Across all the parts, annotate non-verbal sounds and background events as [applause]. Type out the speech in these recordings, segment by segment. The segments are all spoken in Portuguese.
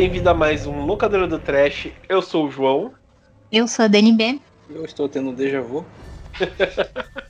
Bem-vindo a mais um Locadora do Trash. Eu sou o João. Eu sou a Dani B. Eu estou tendo um déjà vu. [laughs]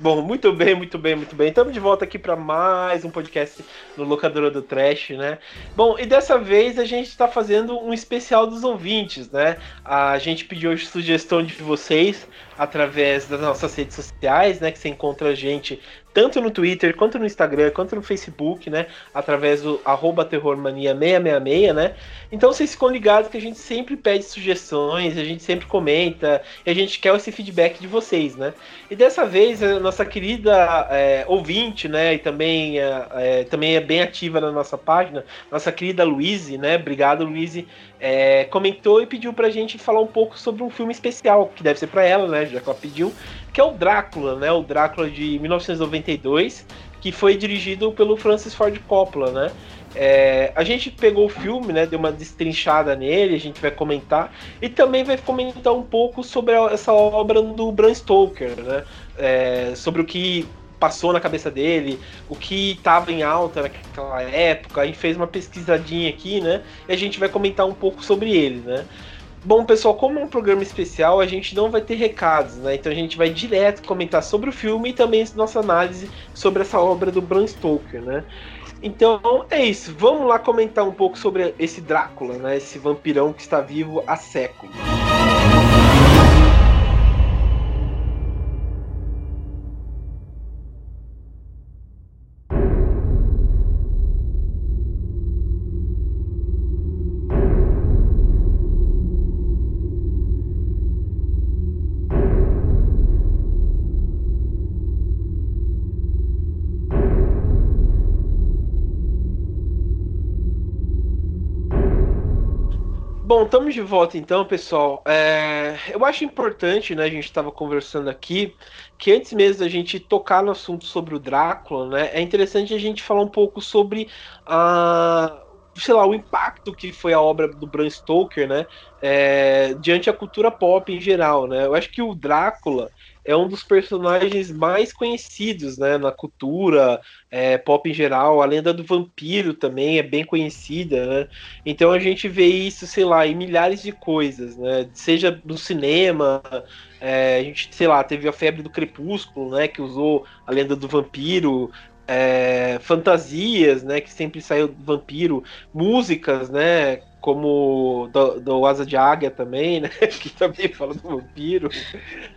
Bom, muito bem, muito bem, muito bem. Estamos de volta aqui para mais um podcast no Locadora do Trash, né? Bom, e dessa vez a gente está fazendo um especial dos ouvintes, né? A gente pediu sugestão de vocês através das nossas redes sociais, né? Que você encontra a gente tanto no Twitter, quanto no Instagram, quanto no Facebook, né? Através do arroba terrormania666, né? Então vocês ficam ligados que a gente sempre pede sugestões, a gente sempre comenta, e a gente quer esse feedback de vocês, né? E dessa vez, a nossa querida é, ouvinte, né? E também é, é, também é bem ativa na nossa página, nossa querida Luíse, né? Obrigado, Luíse. É, comentou e pediu pra gente falar um pouco sobre um filme especial, que deve ser pra ela, né? Já que ela pediu, que é o Drácula, né? O Drácula de 1992, que foi dirigido pelo Francis Ford Coppola, né? É, a gente pegou o filme, né? Deu uma destrinchada nele, a gente vai comentar e também vai comentar um pouco sobre essa obra do Bram Stoker, né? É, sobre o que passou na cabeça dele, o que estava em alta naquela época. A gente fez uma pesquisadinha aqui, né? E a gente vai comentar um pouco sobre ele, né? Bom, pessoal, como é um programa especial, a gente não vai ter recados, né? Então a gente vai direto comentar sobre o filme e também nossa análise sobre essa obra do Bram Stoker, né? Então é isso, vamos lá comentar um pouco sobre esse Drácula, né? Esse vampirão que está vivo há séculos. Estamos de volta então, pessoal. É, eu acho importante, né? A gente estava conversando aqui que antes mesmo da gente tocar no assunto sobre o Drácula, né? É interessante a gente falar um pouco sobre a sei lá, o impacto que foi a obra do Bram Stoker, né, é, diante a cultura pop em geral, né, eu acho que o Drácula, é um dos personagens mais conhecidos né, na cultura é, pop em geral. A lenda do vampiro também é bem conhecida. Né? Então a gente vê isso, sei lá, em milhares de coisas, né? Seja no cinema, é, a gente, sei lá, teve a febre do crepúsculo, né? Que usou a lenda do vampiro. É, fantasias, né, que sempre saiu vampiro, músicas, né, como do, do Asa de Águia também, né? [laughs] Que também fala do vampiro.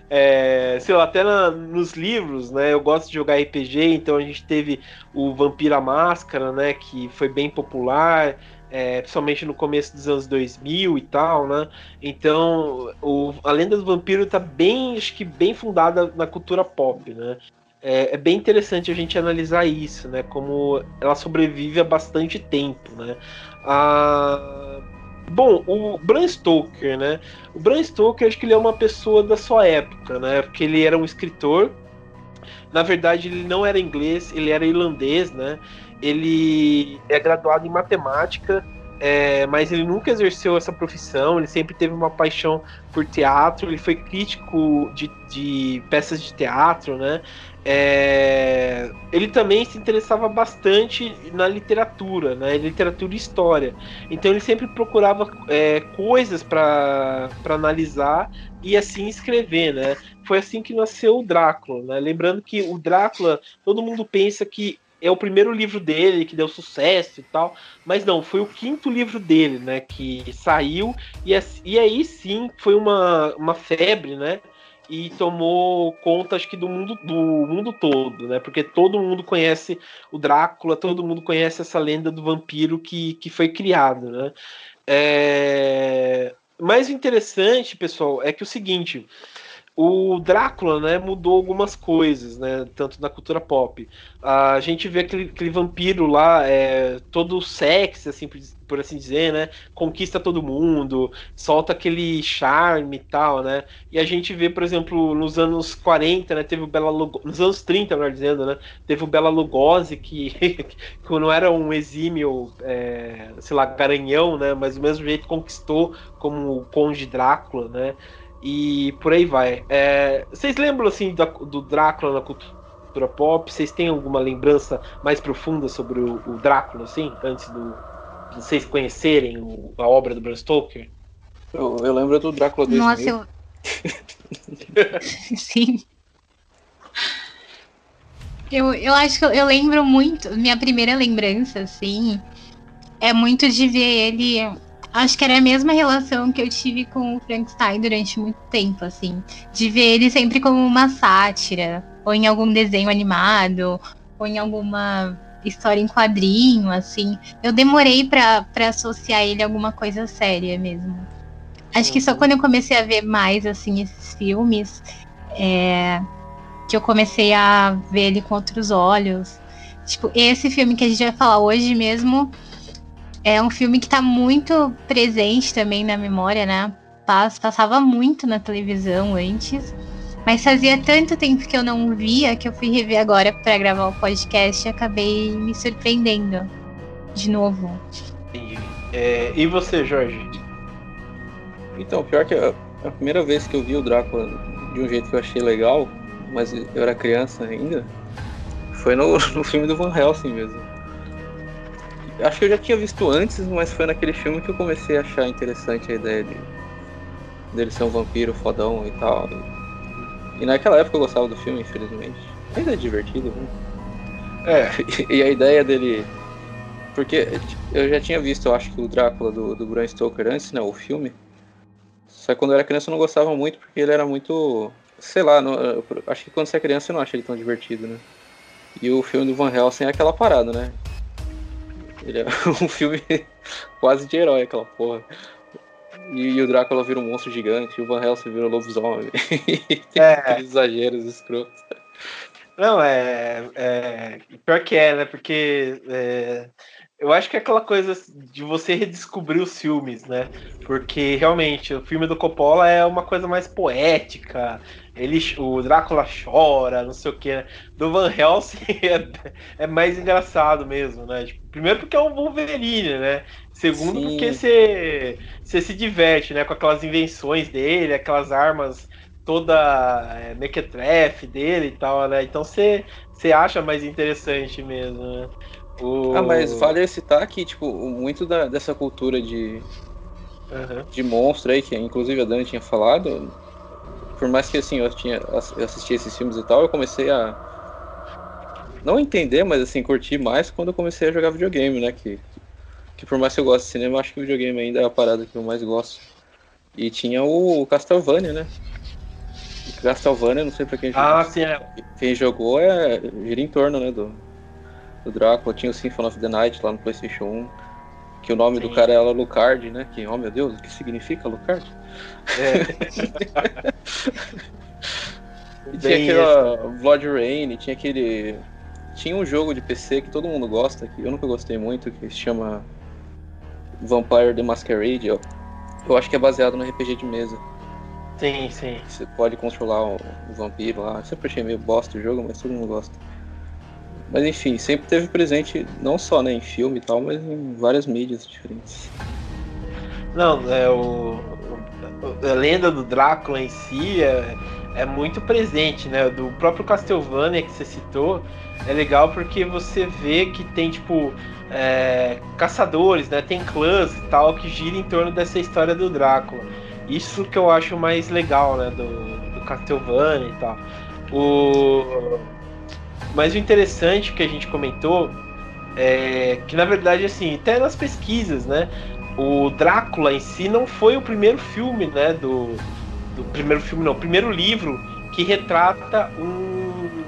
É, sei lá, até na, nos livros, né? Eu gosto de jogar RPG, então a gente teve o Vampiro Máscara, né? Que foi bem popular. É, principalmente no começo dos anos 2000 e tal, né? Então, o, a lenda do vampiro está bem, acho que bem fundada na cultura pop, né? É, é, bem interessante a gente analisar isso, né? Como ela sobrevive há bastante tempo, né? Ah, bom, o Bram Stoker, né? O Bram Stoker, acho que ele é uma pessoa da sua época, né? Porque ele era um escritor. Na verdade, ele não era inglês, ele era irlandês, né? Ele é graduado em matemática, é, mas ele nunca exerceu essa profissão. Ele sempre teve uma paixão por teatro. Ele foi crítico de, de peças de teatro, né? É, ele também se interessava bastante na literatura, né, literatura e história. Então ele sempre procurava é, coisas para analisar e assim escrever, né? Foi assim que nasceu o Drácula, né? Lembrando que o Drácula, todo mundo pensa que é o primeiro livro dele que deu sucesso e tal, mas não, foi o quinto livro dele, né, que saiu e, e aí sim foi uma, uma febre, né? E tomou conta, acho que do mundo, do mundo todo, né? Porque todo mundo conhece o Drácula, todo mundo conhece essa lenda do vampiro que, que foi criado, né? É... Mais interessante, pessoal, é que o seguinte, o Drácula, né, mudou algumas coisas, né, tanto na cultura pop. A gente vê aquele, aquele vampiro lá, é, todo sexy, assim, por, assim dizer, né, conquista todo mundo, solta aquele charme e tal, né, e a gente vê, por exemplo, nos anos 40, né, teve o Bela Lugosi, nos anos 30, melhor dizendo, né, teve o Bela Lugosi, que, [laughs] que não era um exímio, é, sei lá, garanhão, né, mas do mesmo jeito conquistou como o Conde Drácula, né, e por aí vai. É, vocês lembram assim do, do Drácula na cultura pop? Vocês têm alguma lembrança mais profunda sobre o, o Drácula, assim, antes do, vocês conhecerem o, a obra do Bram Stoker? Eu, eu lembro do Drácula 2000. Nossa, eu. [laughs] Sim. Eu, eu acho que eu, eu lembro muito. Minha primeira lembrança, assim, é muito de ver ele. Acho que era a mesma relação que eu tive com o Frankenstein durante muito tempo, assim. De ver ele sempre como uma sátira, ou em algum desenho animado, ou em alguma história em quadrinho, assim. Eu demorei para associar ele a alguma coisa séria mesmo. Acho que só uhum. quando eu comecei a ver mais, assim, esses filmes, é, que eu comecei a ver ele com outros olhos. Tipo, esse filme que a gente vai falar hoje mesmo é um filme que tá muito presente também na memória, né? Passava muito na televisão antes. Mas fazia tanto tempo que eu não via que eu fui rever agora para gravar o podcast e acabei me surpreendendo de novo. É, e você, Jorge? Então, pior que a, a primeira vez que eu vi o Drácula de um jeito que eu achei legal mas eu era criança ainda, foi no, [laughs] no filme do Van Helsing mesmo. Acho que eu já tinha visto antes, mas foi naquele filme que eu comecei a achar interessante a ideia de dele ser um vampiro fodão e tal. E naquela época eu gostava do filme, infelizmente. Ainda é divertido, né? É. [laughs] E a ideia dele. Porque eu já tinha visto, eu acho que o Drácula do, do Bram Stoker antes, né? O filme. Só que quando eu era criança eu não gostava muito porque ele era muito sei lá, não, acho que quando você é criança você não acha ele tão divertido, né? E o filme do Van Helsing é aquela parada, né? Ele é [laughs] um filme quase de herói, aquela porra. E, e, o Drácula vira um monstro gigante, e o Van Helsing vira um lobisomem. [laughs] Tem é. aqueles exageros escrotos. Não, é, é. Pior que é, né? Porque é, eu acho que é aquela coisa de você redescobrir os filmes, né? Porque realmente o filme do Coppola é uma coisa mais poética. Ele, o Drácula chora, não sei o que. Né? Do Van Helsing [laughs] é, é, mais engraçado mesmo, né? Tipo, primeiro porque é um Wolverine, né? Segundo Sim. porque você, você se diverte, né? Com aquelas invenções dele, aquelas armas toda é, mequetrefe dele e tal, né? Então você, você acha mais interessante mesmo, né? O... Ah, mas vale citar que, tipo, muito da, dessa cultura de, uhum. de monstro aí, que inclusive a Dani tinha falado, por mais que assim, eu, tinha, eu assisti esses filmes e tal, eu comecei a não entender, mas assim, curtir mais quando eu comecei a jogar videogame, né? Que, que por mais que eu goste de cinema, acho que o videogame ainda é a parada que eu mais gosto. E tinha o Castlevania, né? Castlevania, não sei pra quem ah, jogou. Sim, é. Quem jogou é gira em torno, né? Do, do Drácula, tinha o Symphony of the Night lá no PlayStation 1, que o nome Sim. do cara era Lucard, né? Que, oh meu Deus, o que significa Lucard? É. [laughs] e tinha aquela Blood Rain, tinha aquele. Tinha um jogo de PC que todo mundo gosta, que eu nunca gostei muito, que se chama Vampire the Masquerade. Eu, eu acho que é baseado no RPG de mesa. Sim, sim. Você pode controlar o, o vampiro lá. Eu sempre achei meio bosta o jogo, mas todo mundo gosta. Mas enfim, sempre teve presente não só né, em filme e tal, mas em várias mídias diferentes. Não, é o, a lenda do Drácula em si é, é muito presente, né? Do próprio Castlevania que você citou, é legal porque você vê que tem tipo é, caçadores, né? Tem clãs e tal que gira em torno dessa história do Drácula. Isso que eu acho mais legal, né? Do, do Castlevania e tal. O mas o interessante que a gente comentou é que, na verdade, assim, até nas pesquisas, né? O Drácula em si não foi o primeiro filme, né? Do, do primeiro filme, não, o primeiro livro que retrata um.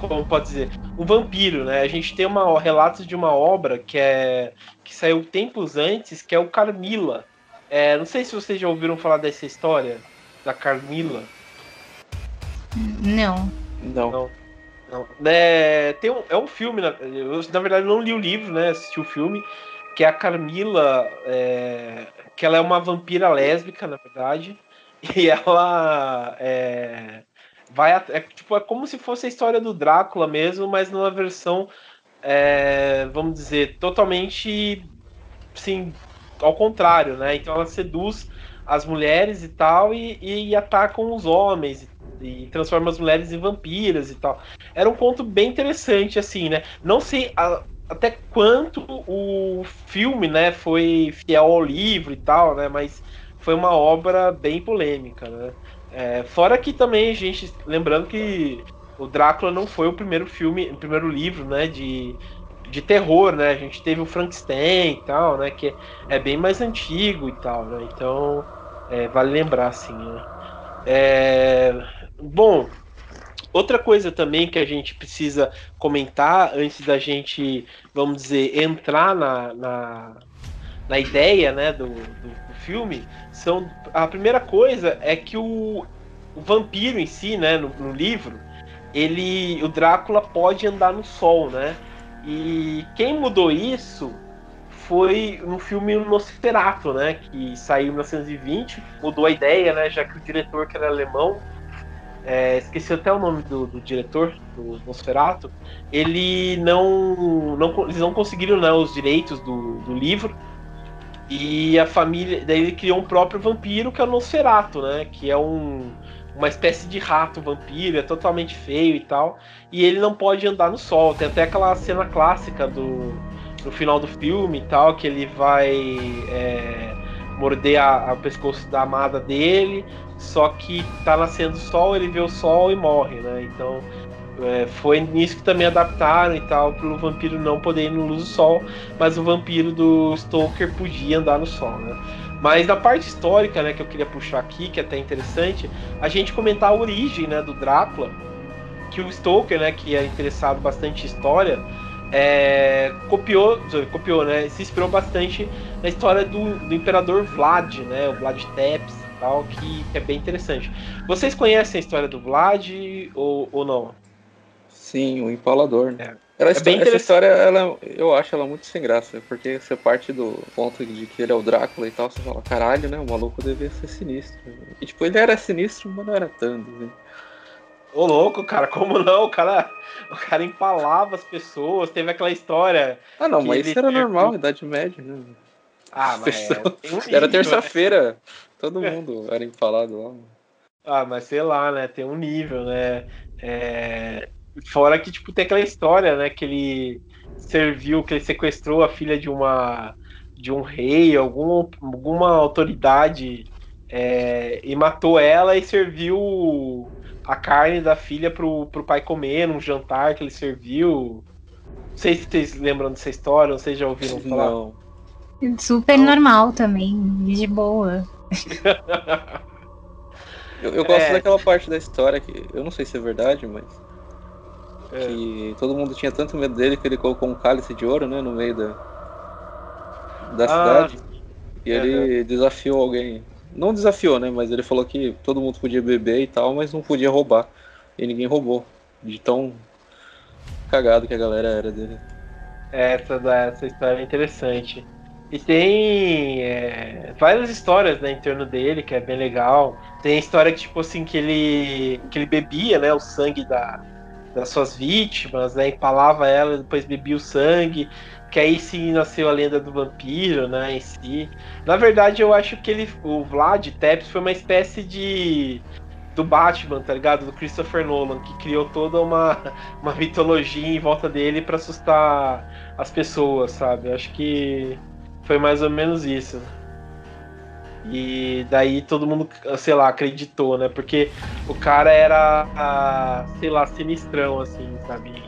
Como pode dizer? Um vampiro, né? A gente tem uma, relatos de uma obra que é que saiu tempos antes, que é o Carmila. É, não sei se vocês já ouviram falar dessa história da Carmila. Não. Não. não. É, tem um, é um filme, na, eu na verdade não li o livro, né? Assisti o filme, que é a Carmila, é, que ela é uma vampira lésbica, na verdade, [laughs] e ela é, vai é, tipo é como se fosse a história do Drácula mesmo, mas numa versão, é, vamos dizer, totalmente, sim, ao contrário, né? Então ela seduz as mulheres e tal e, e atacam os homens e transforma as mulheres em vampiras e tal. Era um conto bem interessante, assim, né? Não sei a, até quanto o filme, né, foi fiel ao livro e tal, né, mas foi uma obra bem polêmica, né. É, fora que também gente, lembrando que o Drácula não foi o primeiro filme, o primeiro livro, né, de, de terror, né, a gente teve o Frankenstein e tal, né, que é bem mais antigo e tal, né, então é, vale lembrar, assim, né. É, bom, Outra coisa também que a gente precisa comentar antes da gente, vamos dizer, entrar na, na, na ideia né, do, do, do, filme, são a primeira coisa é que o, o vampiro em si, né, no, no, livro, ele, o Drácula pode andar no sol, né? E quem mudou isso foi no filme Nosferatu, né, que saiu em 1920, mudou a ideia, né, já que o diretor que era alemão é, esqueci até o nome do, do, diretor do Nosferatu, ele não, não eles não conseguiram né, os direitos do, do, livro. E a família, daí ele criou um próprio vampiro que é o Nosferatu, né, que é um, uma espécie de rato vampiro, é totalmente feio e tal, e ele não pode andar no sol. Tem até aquela cena clássica do no final do filme e tal que ele vai é, morder o pescoço da amada dele só que tá nascendo sol, ele vê o sol e morre, né? Então é, foi nisso que também adaptaram e tal, pro vampiro não poder ir no luz do sol, mas o vampiro do Stoker podia andar no sol, né? Mas na parte histórica, né, que eu queria puxar aqui, que é até interessante, a gente comentar a origem, né, do Drácula, que o Stoker, né, que é interessado bastante em história, é, copiou, copiou, né, se inspirou bastante na história do, do imperador Vlad, né, o Vlad Tepes, tal, que, é bem interessante. Vocês conhecem a história do Vlad ou, ou não? Sim, o Empalador. Né? É. Ela, é bem essa história, ela, eu acho ela muito sem graça, porque você parte do ponto de que ele é o Drácula e tal, você fala, caralho, né? O maluco devia ser sinistro. E tipo, ele era sinistro, mas não era tanto, né? Ô louco, cara, como não? O cara, o cara empalava as pessoas, teve aquela história. Ah, não, mas isso era normal, Idade Média, né? Ah, mas é, um era terça-feira. Né? Todo mundo era empalado lá. Ah, mas sei lá, né? Tem um nível, né? É... Fora que, tipo, tem aquela história, né? Que ele serviu, que ele sequestrou a filha de uma de um rei, algum, alguma autoridade é, e matou ela e serviu a carne da filha pro, pro pai comer num jantar que ele serviu. Não sei se vocês lembram dessa história, não sei se já ouviram falar. Não. Super não. normal também, de boa. [laughs] eu, eu, gosto é. daquela parte da história que eu não sei se é verdade, mas é. que todo mundo tinha tanto medo dele que ele colocou um cálice de ouro, né, no meio da da ah. cidade. E ele desafiou alguém. Não desafiou, né, mas ele falou que todo mundo podia beber e tal, mas não podia roubar. E ninguém roubou. De tão cagado que a galera era dele. Essa, essa história é interessante. E tem é, várias histórias né, em torno dele, que é bem legal. Tem a história que, tipo assim, que ele, que ele bebia né, o sangue da, das suas vítimas, né? Empalava ela, depois bebia o sangue. Que aí sim nasceu a lenda do vampiro, né? Em si. Na verdade, eu acho que ele, o Vlad Tepes foi uma espécie de do Batman, tá ligado? Do Christopher Nolan, que criou toda uma, uma mitologia em volta dele para assustar as pessoas, sabe? Eu acho que foi mais ou menos isso. E daí todo mundo, sei lá, acreditou, né? Porque o cara era, a, sei lá, sinistrão, assim, sabe?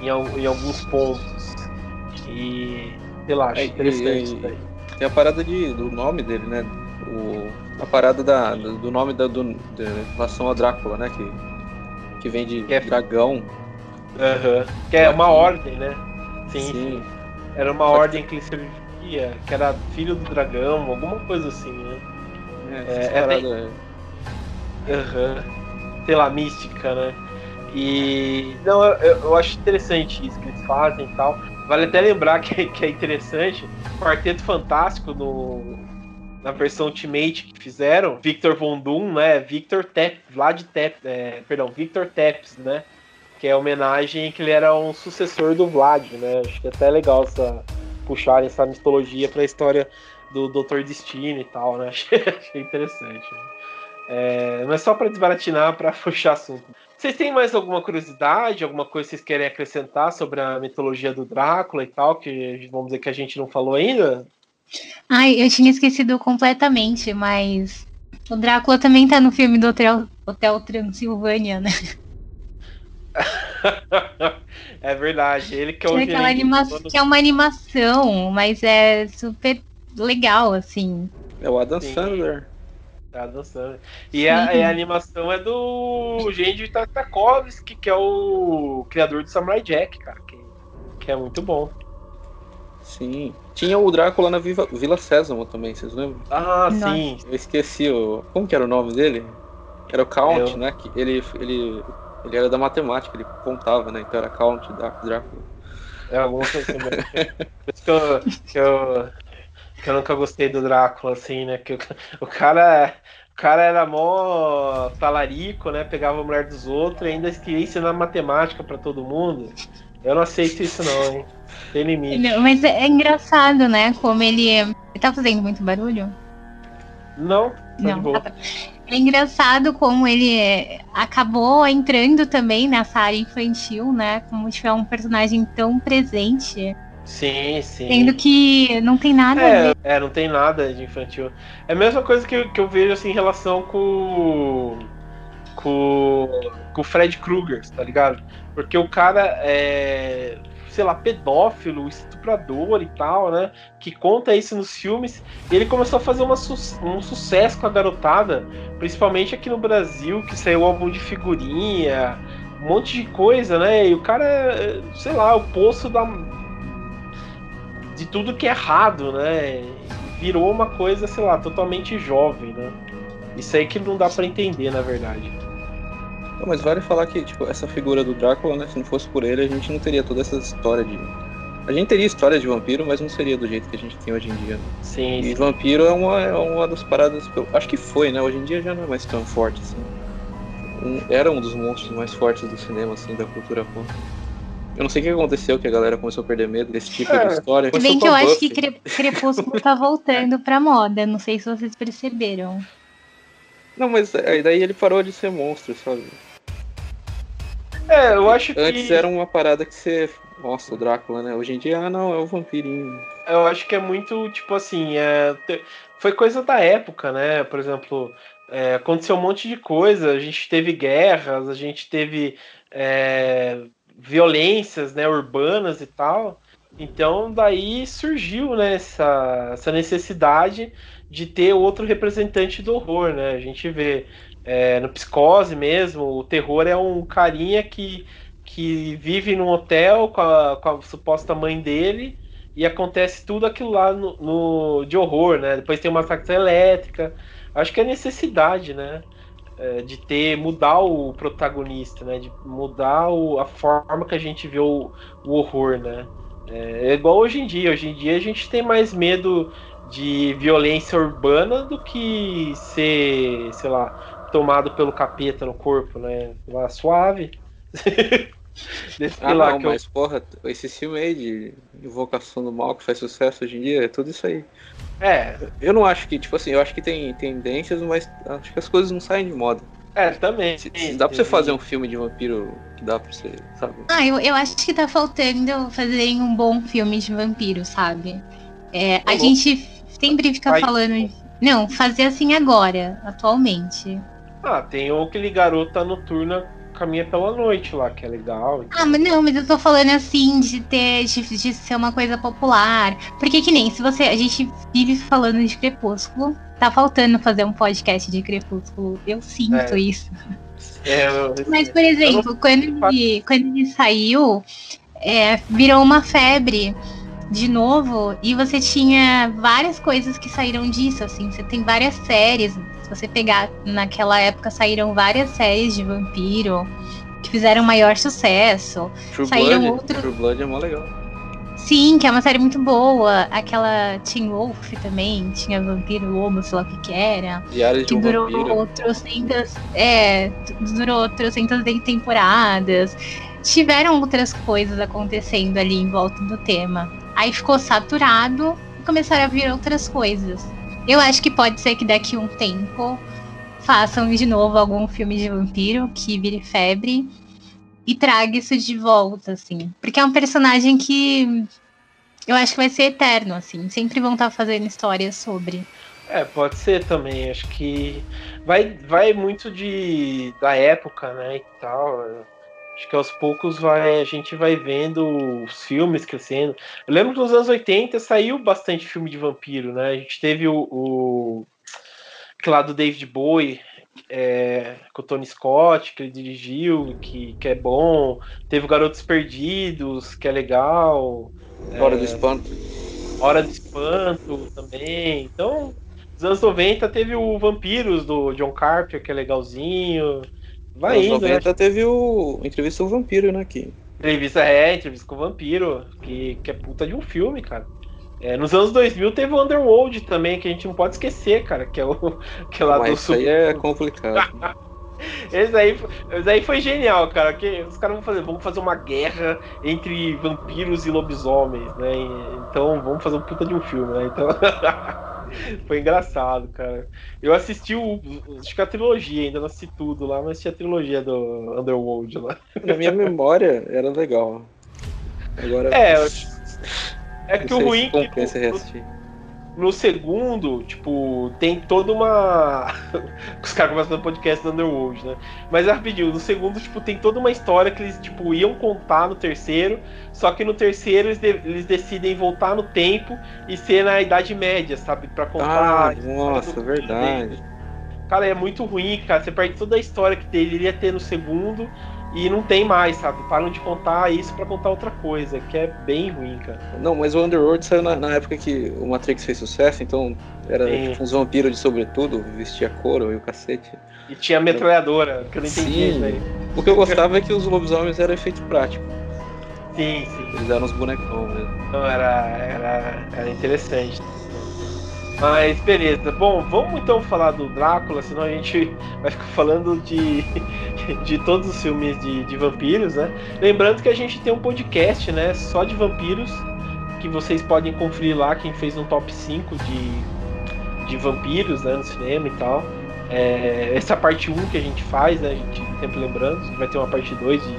Em, em alguns pontos. E, sei lá, achei é, interessante. E, e, tem a parada de, do nome dele, né? O, a parada da, do nome da, do, de relação a Drácula, né? Que, que vem de que é, dragão. Uhum. Que é uma ordem, né? Sim. sim. Era uma Só ordem que, que que era filho do dragão, alguma coisa assim, né? É, é, é bem... Uhum. Sei lá, mística, né? E não, eu, eu, acho interessante isso que eles fazem e tal. Vale até lembrar que, que é interessante, o Quarteto Fantástico no, na versão Ultimate que fizeram, Victor Von Doom, né? Victor Tep, Vlad Tep, é, perdão, Victor Tepes, né? Que é homenagem que ele era um sucessor do Vlad, né? Acho que é até legal essa, puxarem essa mitologia para a história do Doutor Destino e tal, né? [laughs] Achei, achei interessante. Né? É, mas só para desbaratinar, para puxar [laughs] assunto. Vocês têm mais alguma curiosidade, alguma coisa que vocês querem acrescentar sobre a mitologia do Drácula e tal, que vamos dizer que a gente não falou ainda? Ai, eu tinha esquecido completamente, mas o Drácula também tá no filme do Hotel, Hotel Transilvânia, né? [laughs] é verdade, ele que é o que, é anima que é uma animação, mas é super legal, assim. É o Adam Sim. Sandler. É Adam Sandler. E a, a, animação é do Genji Tartakovsky, que é o criador do Samurai Jack, cara, que, que é muito bom. Sim. Tinha o Drácula na Viva, Vila Sésamo também, vocês lembram? Ah, Nossa. sim. Eu esqueci o. Como que era o nome dele? Era o Count, Eu... né? Que ele, ele, ele era da matemática, ele contava, né? Então era Count Drácula. É alguma coisa assim Por isso que eu, que eu, que eu nunca gostei do Drácula, assim, né? Que o, o cara. O cara era mó talarico, né? Pegava a mulher dos outros e ainda queria ensinar matemática para todo mundo. Eu não aceito isso, não, hein? Tem limite. Não, mas é, é, engraçado, né? Como ele. Ele tá fazendo muito barulho? Não, tá não. Tá... É engraçado como ele é, acabou entrando também nessa área infantil, né? Como tiver um personagem tão presente. Sim, sim. Sendo que não tem nada é, a ver. É, não tem nada de infantil. É a mesma coisa que, que eu vejo assim, em relação com. com. com o Fred Krueger, tá ligado? Porque o cara é, sei lá, pedófilo, estuprador e tal, né? Que conta isso nos filmes. E ele começou a fazer uma su um sucesso com a garotada, principalmente aqui no Brasil, que saiu álbum de figurinha, um monte de coisa, né? E o cara, é, sei lá, o poço da. de tudo que é errado, né? Virou uma coisa, sei lá, totalmente jovem, né? Isso aí que não dá para entender, na verdade. Não, mas vale falar que, tipo, essa figura do Drácula, né? Se não fosse por ele, a gente não teria toda essa história de. A gente teria história de vampiro, mas não seria do jeito que a gente tem hoje em dia. Né? Sim. E sim. vampiro é uma, é uma das paradas. Eu acho que foi, né? Hoje em dia já não é mais tão forte assim. Um, era um dos monstros mais fortes do cinema, assim, da cultura pop. Eu não sei o que aconteceu, que a galera começou a perder medo desse tipo é. de história. Se bem que eu acho que Crepúsculo tá voltando pra moda, não sei se vocês perceberam. Não, mas aí daí ele parou de ser monstro, sabe? É, eu acho que. Antes era uma parada que você. Nossa, o Drácula, né? Hoje em dia, ah, não, é o vampirinho. Eu acho que é muito, tipo assim, é... foi coisa da época, né? Por exemplo, é, aconteceu um monte de coisa, a gente teve guerras, a gente teve é, violências né, urbanas e tal. Então daí surgiu né, essa, essa necessidade de ter outro representante do horror, né? A gente vê é, no Psicose mesmo, o terror é um carinha que, que vive num hotel com a, com a suposta mãe dele e acontece tudo aquilo lá no, no, de horror, né? Depois tem uma facção elétrica. Acho que é necessidade, né? É, de ter mudar o protagonista, né? De mudar o, a forma que a gente vê o, o horror, né? É, é igual hoje em dia. Hoje em dia a gente tem mais medo de violência urbana do que ser, sei lá, tomado pelo capeta no corpo, né? Lá suave. [laughs] ah, não, mas eu... porra, esse filme aí de Invocação do Mal que faz sucesso hoje em dia, é tudo isso aí. É. Eu não acho que, tipo assim, eu acho que tem tendências, mas acho que as coisas não saem de moda. É, também. Se, se dá pra você fazer um filme de vampiro que dá pra você, sabe? Ah, eu, eu acho que tá faltando fazerem um bom filme de vampiro, sabe? É, a gente sempre fica Vai. falando. Não, fazer assim agora, atualmente. Ah, tem o aquele garota noturna caminha pela noite lá, que é legal. Ah, mas não, mas eu tô falando assim, de ter, de, de, ser uma coisa popular. Porque que nem, se você. A gente vive falando de Crepúsculo, tá faltando fazer um podcast de Crepúsculo. Eu sinto é. isso. É, eu, mas, por exemplo, quando, ele, quando ele saiu, é, virou uma febre de novo, e você tinha várias coisas que saíram disso, assim, você tem várias séries se você pegar, naquela época saíram várias séries de vampiro que fizeram maior sucesso. True saíram Blood, outros. True Blood é mó legal. Sim, que é uma série muito boa. Aquela Teen Wolf também, tinha Vampiro Lobo, sei lá o que que era. Diário que um durou vampiro. trocentas. É, durou trocentas temporadas. Tiveram outras coisas acontecendo ali em volta do tema. Aí ficou saturado e começaram a vir outras coisas. Eu acho que pode ser que daqui a um tempo façam de novo algum filme de vampiro que vire febre e traga isso de volta, assim. Porque é um personagem que eu acho que vai ser eterno, assim. Sempre vão estar fazendo histórias sobre. É, pode ser também. Acho que vai, vai muito de da época, né, e tal. Acho que aos poucos vai, a gente vai vendo os filmes crescendo. Eu lembro que nos anos 80 saiu bastante filme de vampiro, né? A gente teve o, o lá do David Bowie, é, com o Tony Scott, que ele dirigiu, que, que é bom. Teve o Garotos Perdidos, que é legal. Hora é, do Espanto. Hora do Espanto também. Então, nos anos 90 teve o Vampiros do John Carpenter, que é legalzinho. Vai indo, 90 né? teve o Entrevista com o Vampiro, né? Aqui. Entrevista, é, Entrevista com o Vampiro, que, que é puta de um filme, cara. É, nos anos 2000 teve o Underworld também, que a gente não pode esquecer, cara, que é o [laughs] que é lá Mas do isso aí é complicado. [laughs] esse, aí, esse aí foi genial, cara. Que os caras vão fazer, vamos fazer uma guerra entre vampiros e lobisomens, né? Então vamos fazer um puta de um filme, né? Então [laughs] Foi engraçado, cara. Eu assisti o. Acho que a trilogia, ainda não assisti tudo lá, mas assisti a trilogia do Underworld lá. Na minha memória era legal. Agora. É, é que o ruim que. No segundo, tipo, tem toda uma. [laughs] Os caras começam no podcast do Underworld, né? Mas é rapidinho, no segundo, tipo, tem toda uma história que eles, tipo, iam contar no terceiro, só que no terceiro eles, de... eles decidem voltar no tempo e ser na Idade Média, sabe? Pra contar. Ah, nossa, verdade. Cara, é muito ruim, cara. Você perde toda a história que deveria ter no segundo e não tem mais, sabe? Param de contar isso para contar outra coisa, que é bem ruim, cara. Não, mas o Underworld saiu na, na época que o Matrix fez sucesso, então era tipo, uns vampiros de sobretudo, vestia couro e o cacete. E tinha metralhadora, que eu não entendi isso aí. O que eu gostava é que os lobisomens eram efeito prático. Sim, sim. Eles eram uns bonecão mesmo. Não, era, era, era interessante. Mas beleza. Bom, vamos então falar do Drácula, senão a gente [laughs] vai ficar falando de, [laughs] de todos os filmes de, de vampiros, né? Lembrando que a gente tem um podcast, né? Só de vampiros, que vocês podem conferir lá, quem fez um top 5 de, de vampiros, né? No cinema e tal. É, essa parte 1 que a gente faz, né? A gente sempre lembrando, vai ter uma parte 2 de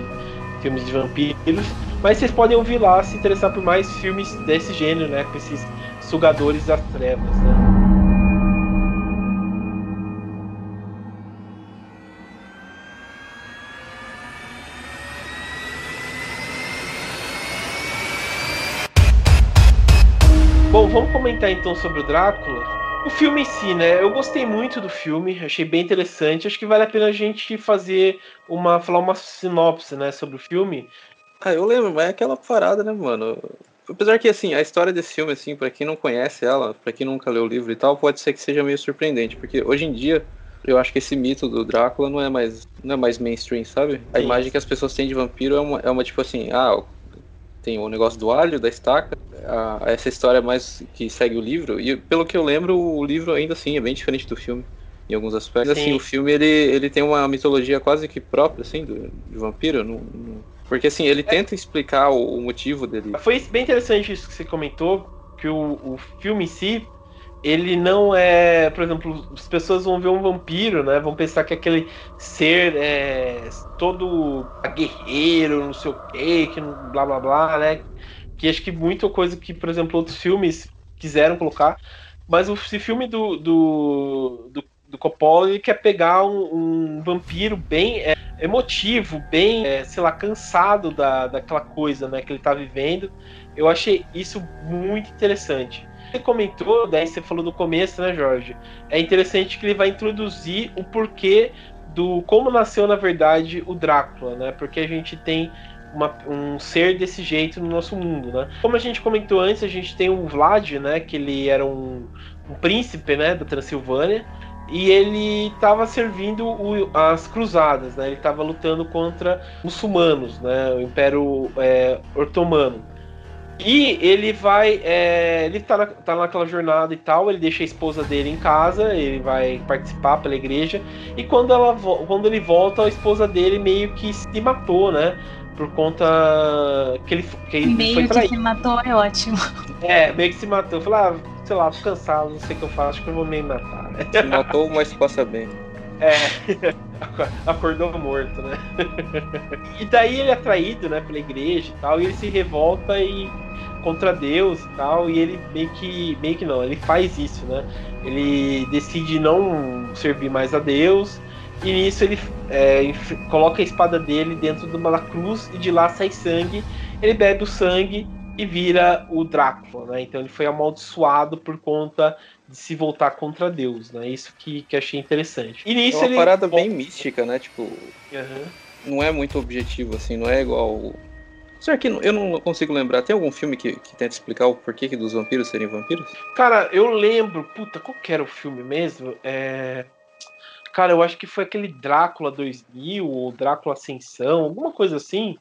filmes de vampiros. Mas vocês podem ouvir lá se interessar por mais filmes desse gênero, né? Com esses sugadores das trevas, né? Bom, vamos comentar então sobre o Drácula. O filme em si, né? Eu gostei muito do filme, achei bem interessante. Acho que vale a pena a gente fazer uma falar uma sinopse, né, sobre o filme. Ah, eu lembro, mas é aquela parada, né, mano? Apesar que, assim, a história desse filme, assim, para quem não conhece ela, para quem nunca leu o livro e tal, pode ser que seja meio surpreendente, porque hoje em dia eu acho que esse mito do Drácula não é mais, não é mais mainstream, sabe? A Sim. imagem que as pessoas têm de vampiro é uma, é uma tipo assim, ah, tem o negócio do alho, da estaca, a, essa história mais que segue o livro, e pelo que eu lembro, o livro ainda assim é bem diferente do filme. Em alguns aspectos, assim, Sim. assim, o filme ele, ele tem uma mitologia quase que própria, assim, do, de vampiro. Não, não porque assim, ele tenta explicar o, o, motivo dele. Foi bem interessante isso que você comentou, que o, o filme em si, ele não é, por exemplo, as pessoas vão ver um vampiro, né? Vão pensar que aquele ser é todo guerreiro, não sei o quê, que blá blá blá, né? Que acho que muita coisa que, por exemplo, outros filmes quiseram colocar. Mas esse filme do, do, do, do Coppola ele quer pegar um, um vampiro bem. É, emotivo, bem, é, sei lá, cansado da, daquela coisa né, que ele tá vivendo. Eu achei isso muito interessante. Você comentou, daí você falou no começo, né, Jorge? É interessante que ele vai introduzir o porquê do como nasceu, na verdade, o Drácula, né? Porque a gente tem uma, um ser desse jeito no nosso mundo, né? Como a gente comentou antes, a gente tem o Vlad, né? Que ele era um, um príncipe, né? Da Transilvânia e ele estava servindo o, as cruzadas, né? Ele estava lutando contra muçulmanos, né? O Império é, Otomano. E ele vai, é, ele tá, na, tá naquela jornada e tal, ele deixa a esposa dele em casa, ele vai participar pela igreja, e quando, ela, quando ele volta, a esposa dele meio que se matou, né? Por conta que ele, que ele meio foi traído. que se matou é ótimo. É, meio que se matou. Eu ah, sei lá, cansado, não sei o que eu faço, acho que eu vou me matar. Se matou, mas passa bem. É, [laughs] acordou morto, né? [laughs] E daí ele é traído, né, pela igreja e tal, e ele se revolta e contra Deus e tal, e ele meio que meio que não, ele faz isso, né? Ele decide não servir mais a Deus e nisso ele é, coloca a espada dele dentro de uma cruz e de lá sai sangue. Ele bebe o sangue e vira o Drácula, né? Então ele foi amaldiçoado por conta de se voltar contra Deus, né? Isso que, que achei interessante. E nisso é uma ele... parada bem mística, né? Tipo, uhum. não é muito objetivo, assim, não é igual. Será que eu não consigo lembrar? Tem algum filme que, que tenta explicar o porquê dos vampiros serem vampiros? Cara, eu lembro. Puta, qual que era o filme mesmo? É. Cara, eu acho que foi aquele Drácula 2000 ou Drácula Ascensão, alguma coisa assim.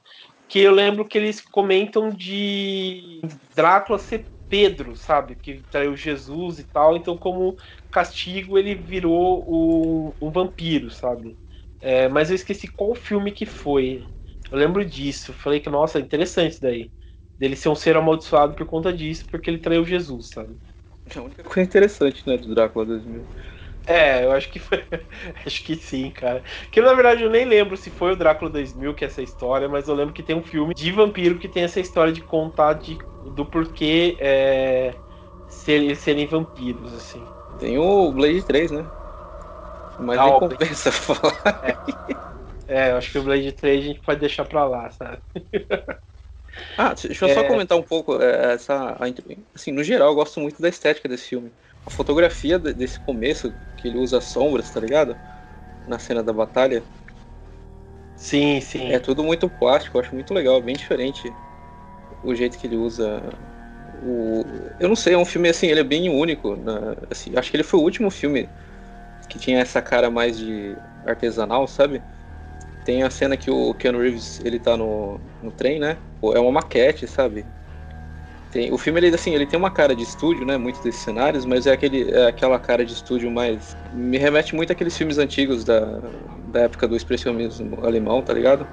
Que eu lembro que eles comentam de Drácula ser Pedro, sabe? Que traiu Jesus e tal. Então, como castigo, ele virou um, um vampiro, sabe? É, mas eu esqueci qual filme que foi. Eu lembro disso. Falei que, nossa, interessante isso daí. Dele ser um ser amaldiçoado por conta disso, porque ele traiu Jesus, sabe? A única coisa interessante, né, do Drácula 2000. É, eu acho que foi. [laughs] acho que sim, cara. Que na verdade eu nem lembro se foi o Drácula 2000 que é essa história, mas eu lembro que tem um filme de vampiro que tem essa história de contar de, do porquê é, ser, serem vampiros, assim. Tem o Blade 3, né? Mas ah, nem compensa [laughs] falar. É. é, eu acho que o Blade 3 a gente pode deixar pra lá, sabe? Ah, deixa eu é... só comentar um pouco é, essa. Assim, no geral, eu gosto muito da estética desse filme a fotografia desse começo, que ele usa sombras, tá ligado? Na cena da batalha. Sim, sim. É tudo muito plástico, eu acho muito legal, bem diferente o jeito que ele usa. O... Eu não sei, é um filme assim, ele é bem único. Né? Assim, acho que ele foi o último filme que tinha essa cara mais de artesanal, sabe? Tem a cena que o Keanu Reeves ele tá no, no trem, né? É uma maquete, sabe? Tem, o filme ele assim, ele tem uma cara de estúdio, né, muitos desses cenários, mas é aquele é aquela cara de estúdio mais me remete muito àqueles filmes antigos da, da época do expressionismo alemão, tá ligado?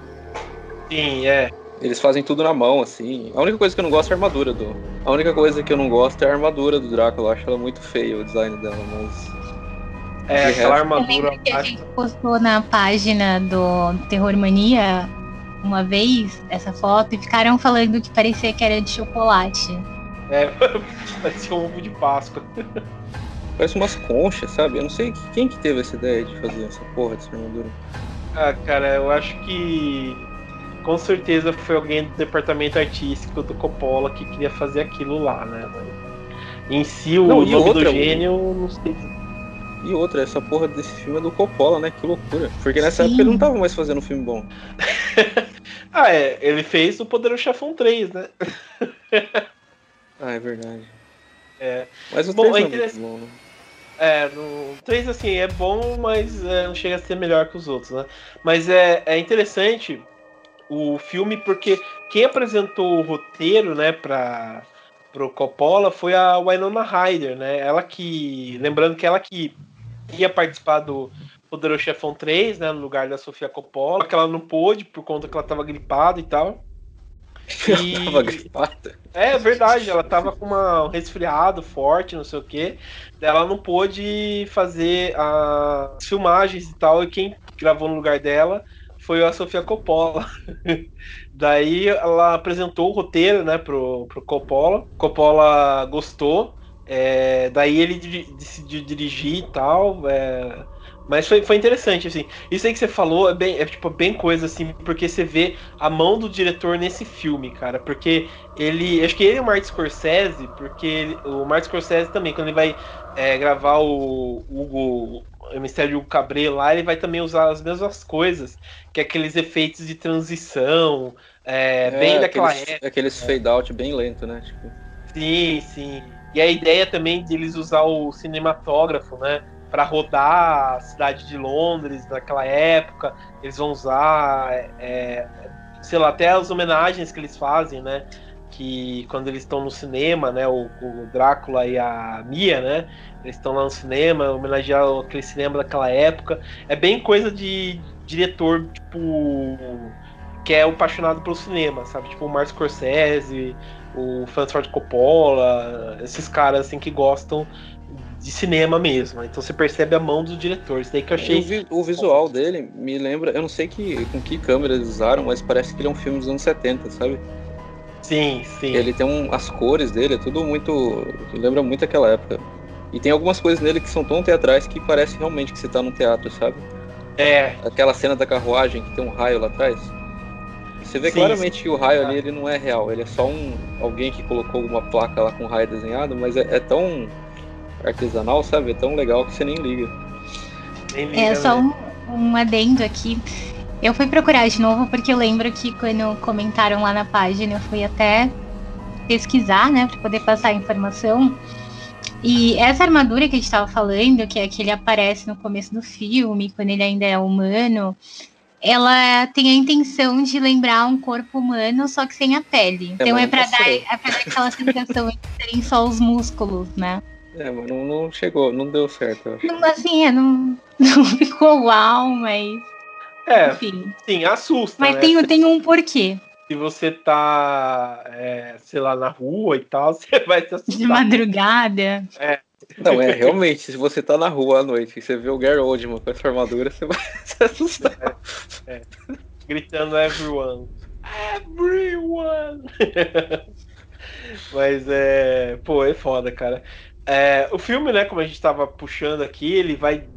Sim, é. Eles fazem tudo na mão, assim. A única coisa que eu não gosto é a armadura do. A única coisa que eu não gosto é a armadura do Drácula. Eu acho ela muito feia, o design dela, mas. É, aquela armadura. que a gente postou na página do Terror Mania uma vez essa foto e ficaram falando que parecia que era de chocolate. É, [laughs] parecia um ovo de Páscoa. [laughs] Parece umas conchas, sabe? Eu não sei quem que teve essa ideia de fazer essa porra dessa armadura. Ah, cara, eu acho que com certeza foi alguém do departamento artístico do Coppola que queria fazer aquilo lá, né? Em si, o não, nome outra, do gênio, não sei. E outra, essa porra desse filme é do Coppola, né? Que loucura. Porque nessa Sim. época ele não tava mais fazendo um filme bom. [laughs] ah, é. Ele fez o Poderoso Chefão 3, né? [laughs] ah, é verdade. É. Mas o bom, 3 é, interessante. bom, né? É, no 3 assim, é bom, mas é, não chega a ser melhor que os outros, né? Mas é, é interessante o filme porque quem apresentou o roteiro, né, pra, pro Coppola foi a Winona Ryder, né? Ela que. Lembrando que ela que ia participar do Poderoso Chefão 3, né? No lugar da Sofia Coppola, que ela não pôde por conta que ela tava gripada e tal. E... Ela tava gripada? É verdade, ela tava com uma, um resfriado forte, não sei o que. Ela não pôde fazer as filmagens e tal, e quem gravou no lugar dela foi a Sofia Coppola. [laughs] Daí ela apresentou o roteiro, né, pro, pro Coppola. Coppola gostou. É, daí ele decidiu dirigir e tal. É, mas foi, foi interessante, assim. Isso aí que você falou é bem, é, tipo, bem coisa, assim, porque você vê a mão do diretor nesse filme, cara. Porque ele. Acho que ele e o Martin Scorsese, porque ele, o Martin Scorsese também, quando ele vai é, gravar o Hugo o Mistério do Cabré lá, ele vai também usar as mesmas coisas, que é aqueles efeitos de transição, é, é, bem daquela aqueles, época. Aqueles fade out bem lento, né? Tipo... Sim, sim. E a ideia também de eles usar o cinematógrafo, né? Para rodar a cidade de Londres naquela época, eles vão usar, é, sei lá, até as homenagens que eles fazem, né? Que quando eles estão no cinema, né? O, o Drácula e a Mia, né? Eles estão lá no cinema, homenagear aquele cinema daquela época. É bem coisa de diretor, tipo que é apaixonado pelo cinema, sabe? Tipo o Martin Scorsese, o Francis Ford Coppola, esses caras assim que gostam de cinema mesmo. Então você percebe a mão dos diretores. Daí que eu achei. O, vi o, visual dele me lembra, eu não sei que, com que câmera eles usaram, mas parece que ele é um filme dos anos 70, sabe? Sim, sim. Ele tem um, as cores dele, é tudo muito. lembra muito aquela época. E tem algumas coisas nele que são tão teatrais que parece realmente que você tá num teatro, sabe? É. Aquela cena da carruagem que tem um raio lá atrás. Você vê sim, claramente sim. que o raio ali ele não é real, ele é só um alguém que colocou alguma placa lá com raio desenhado, mas é, é tão artesanal, sabe? É tão legal que você nem liga. Nem liga é só um, um adendo aqui. Eu fui procurar de novo porque eu lembro que quando comentaram lá na página, eu fui até pesquisar, né, para poder passar a informação. E essa armadura que a gente estava falando, que é que ele aparece no começo do filme, quando ele ainda é humano, ela tem a intenção de lembrar um corpo humano, só que sem a pele. É, então é para dar, é pra dar aquela [laughs] sensação de serem só os músculos, né? É, mas não, não chegou, não deu certo. Não, assim, é, não, [laughs] não ficou uau, mas. É, Enfim. sim, assusta. Mas né? tem, tem um porquê. Se você tá, é, sei lá, na rua e tal, [laughs] você vai se assustar. De madrugada. É. Não, é realmente, se você tá na rua à noite e você vê o Gary Oldman com essa armadura, você vai [laughs] se assustar. É, é. Gritando everyone. Everyone! [laughs] Mas é. Pô, é foda, cara. É, o filme, né, como a gente estava puxando aqui, ele vai,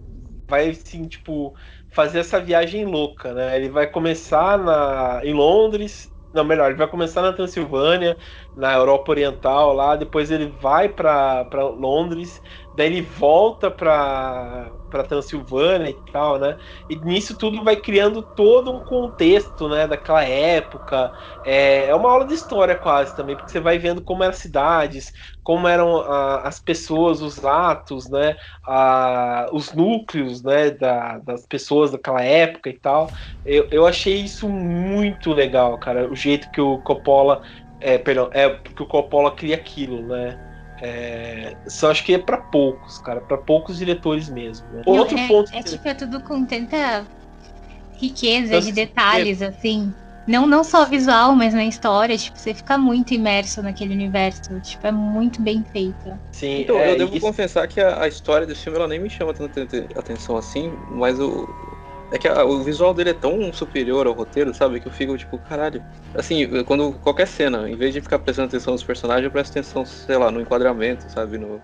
vai assim, tipo, fazer essa viagem louca, né? Ele vai começar na, em Londres, não, melhor, ele vai começar na Transilvânia, na Europa Oriental lá, depois ele vai para Londres, daí ele volta para para Transilvânia e tal, né? E nisso tudo vai criando todo um contexto, né, daquela época. É, é uma aula de história quase também, porque você vai vendo como eram as cidades, como eram a, as pessoas, os atos, né, a, os núcleos, né, da, das pessoas daquela época e tal. Eu, eu achei isso muito legal, cara, o jeito que o Coppola, é, perdão, é que o Coppola cria aquilo, né? É, só acho que é para poucos, cara, para poucos diretores mesmo. Né? Outro é, ponto. É, que... tipo, é tudo com tanta riqueza de detalhes, é... assim. Não, não só visual, mas na história, tipo, você fica muito imerso naquele universo. Tipo, é muito bem feito. Sim, então, eu é, devo isso... confessar que a, a, história desse filme ela nem me chama tanta atenção assim, mas o, é que a, o visual dele é tão superior ao roteiro, sabe? Que eu fico tipo, caralho. Assim, quando qualquer cena, em vez de ficar prestando atenção nos personagens, eu presto atenção, sei lá, no enquadramento, sabe? No,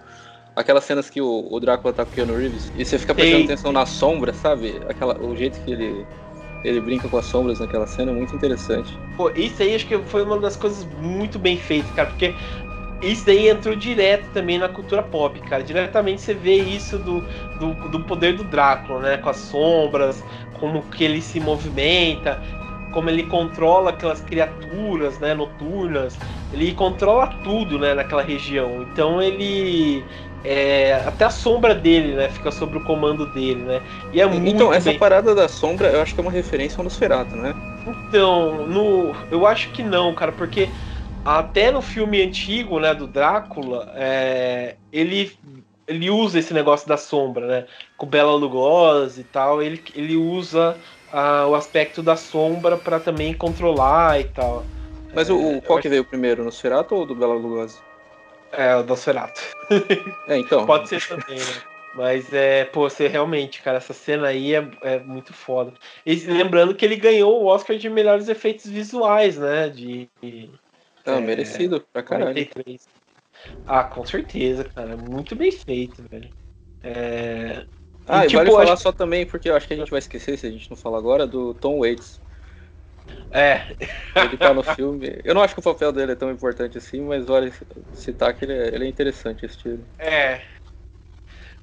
aquelas cenas que o, o Drácula tá com o Keanu Reeves e você fica prestando atenção na sombra, sabe? Aquela, o jeito que ele ele brinca com as sombras naquela cena, muito interessante. Pô, isso aí acho que foi uma das coisas muito bem feitas, cara, porque isso daí entrou direto também na cultura pop, cara. Diretamente você vê isso do, do, do, poder do Drácula, né? Com as sombras, como que ele se movimenta, como ele controla aquelas criaturas, né? Noturnas. Ele controla tudo, né? Naquela região. Então ele é, até a sombra dele, né, fica sob o comando dele, né? E é então, Então, essa bem... parada da sombra, eu acho que é uma referência ao Nosferatu, né? Então, no, eu acho que não, cara, porque até no filme antigo, né, do Drácula, é, ele ele usa esse negócio da sombra, né? Com Bela Lugosi e tal, ele, ele usa ah, o aspecto da sombra para também controlar e tal. Mas o, o qual que veio primeiro, no Nosferatu ou do Bela Lugosi? É, o Nosferatu. É, então. Pode ser também, né? Mas é, pô, você realmente, cara, essa cena aí é, é muito foda. E lembrando que ele ganhou o Oscar de melhores efeitos visuais, né? De, ah, é, merecido pra caralho. 43. Ah, com certeza, cara. Muito bem feito, velho. É... Ah, e, tipo, vale falar acho... só também, porque eu acho que a gente vai esquecer, se a gente não falar agora, do Tom Waits. É. Ele tá no filme. Eu não acho que o papel dele é tão importante assim, mas vale citar que ele é, ele é interessante esse tiro. É.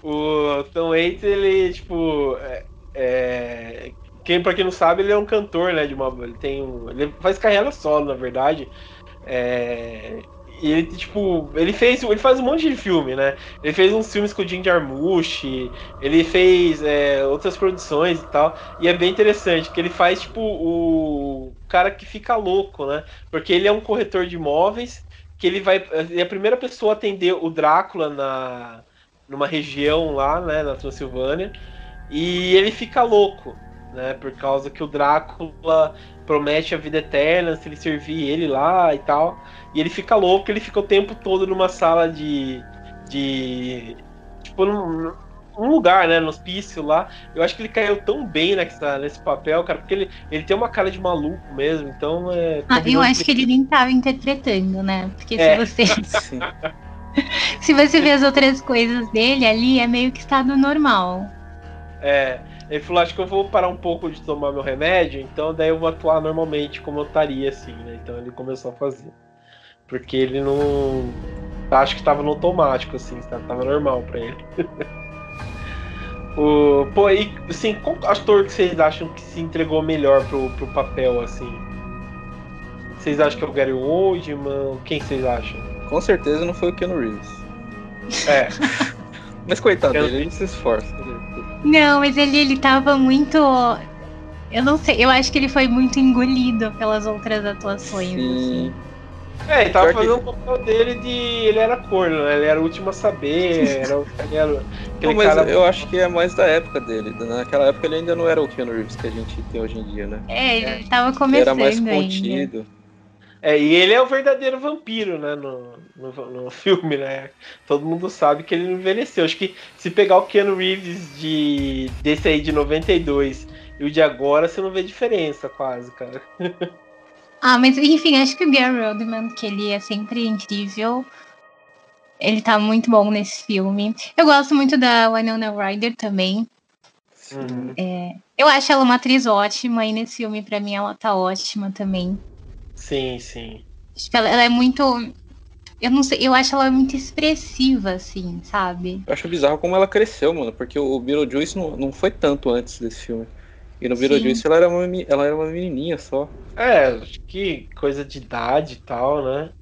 O Tom Waits, ele, tipo. É, é... Quem, pra quem não sabe, ele é um cantor, né? De uma, ele tem um, Ele faz carreira solo, na verdade. É, e ele, tipo, ele fez. Ele faz um monte de filme, né? Ele fez uns filmes com o Jim Jarmusch, ele fez é, outras produções e tal. E é bem interessante, que ele faz, tipo, o cara que fica louco, né? Porque ele é um corretor de imóveis, que ele vai. Ele é a primeira pessoa a atender o Drácula na, numa região lá, né, na Transilvânia. E ele fica louco, né? Por causa que o Drácula promete a vida eterna se ele servir ele lá e tal. E ele fica louco, ele fica o tempo todo numa sala de. de tipo, num, num lugar, né, no hospício lá. Eu acho que ele caiu tão bem nessa, nesse papel, cara, porque ele, ele tem uma cara de maluco mesmo, então é. Ah, eu acho que ele nem tava interpretando, né? Porque é. se você. [laughs] [laughs] se você vê as outras coisas dele ali, é meio que estado normal. É. Ele falou, acho que eu vou parar um pouco de tomar meu remédio, então daí eu vou atuar normalmente como eu estaria, assim, né? Então ele começou a fazer. Porque ele não. Acho que tava no automático, assim, tava normal pra ele. [laughs] o... Pô, e assim, qual ator que vocês acham que se entregou melhor pro, pro papel, assim? Vocês acham que é o Gary Oldman? Quem vocês acham? Com certeza não foi o Keanu Reeves. É. [laughs] Mas coitado dele, a gente se esforça. Não, mas ele, ele tava muito. Eu não sei, eu acho que ele foi muito engolido pelas outras atuações. Sim. Assim. É, ele tava fazendo o papel dele de. Ele era corno, né? Ele era o último a saber. [laughs] Era, ele era não, mas cara... eu acho que é mais da época dele. Naquela época ele ainda não era o Keanu Reeves que a gente tem hoje em dia, né? É, ele tava começando. Ele era mais contido. Ainda. É, e ele é o verdadeiro vampiro, né? No, no, no, [laughs] filme, né? Todo mundo sabe que ele não envelheceu. Acho que se pegar o Keanu Reeves de, desse aí de 92 e o de agora, você não vê diferença, quase, cara. [laughs] ah, mas enfim, acho que o Gary Oldman, que ele é sempre incrível. Ele tá muito bom nesse filme. Eu gosto muito da Winona Ryder também. Uhum. É, eu acho ela uma atriz ótima e nesse filme, para mim, ela tá ótima também. Sim, sim. Ela, ela é muito. Eu não sei, eu acho ela muito expressiva, assim, sabe? Eu acho bizarro como ela cresceu, mano, porque o Beetlejuice não, não foi tanto antes desse filme. E no Beetlejuice ela era, uma, ela era uma menininha só. É, acho que coisa de idade e tal, né?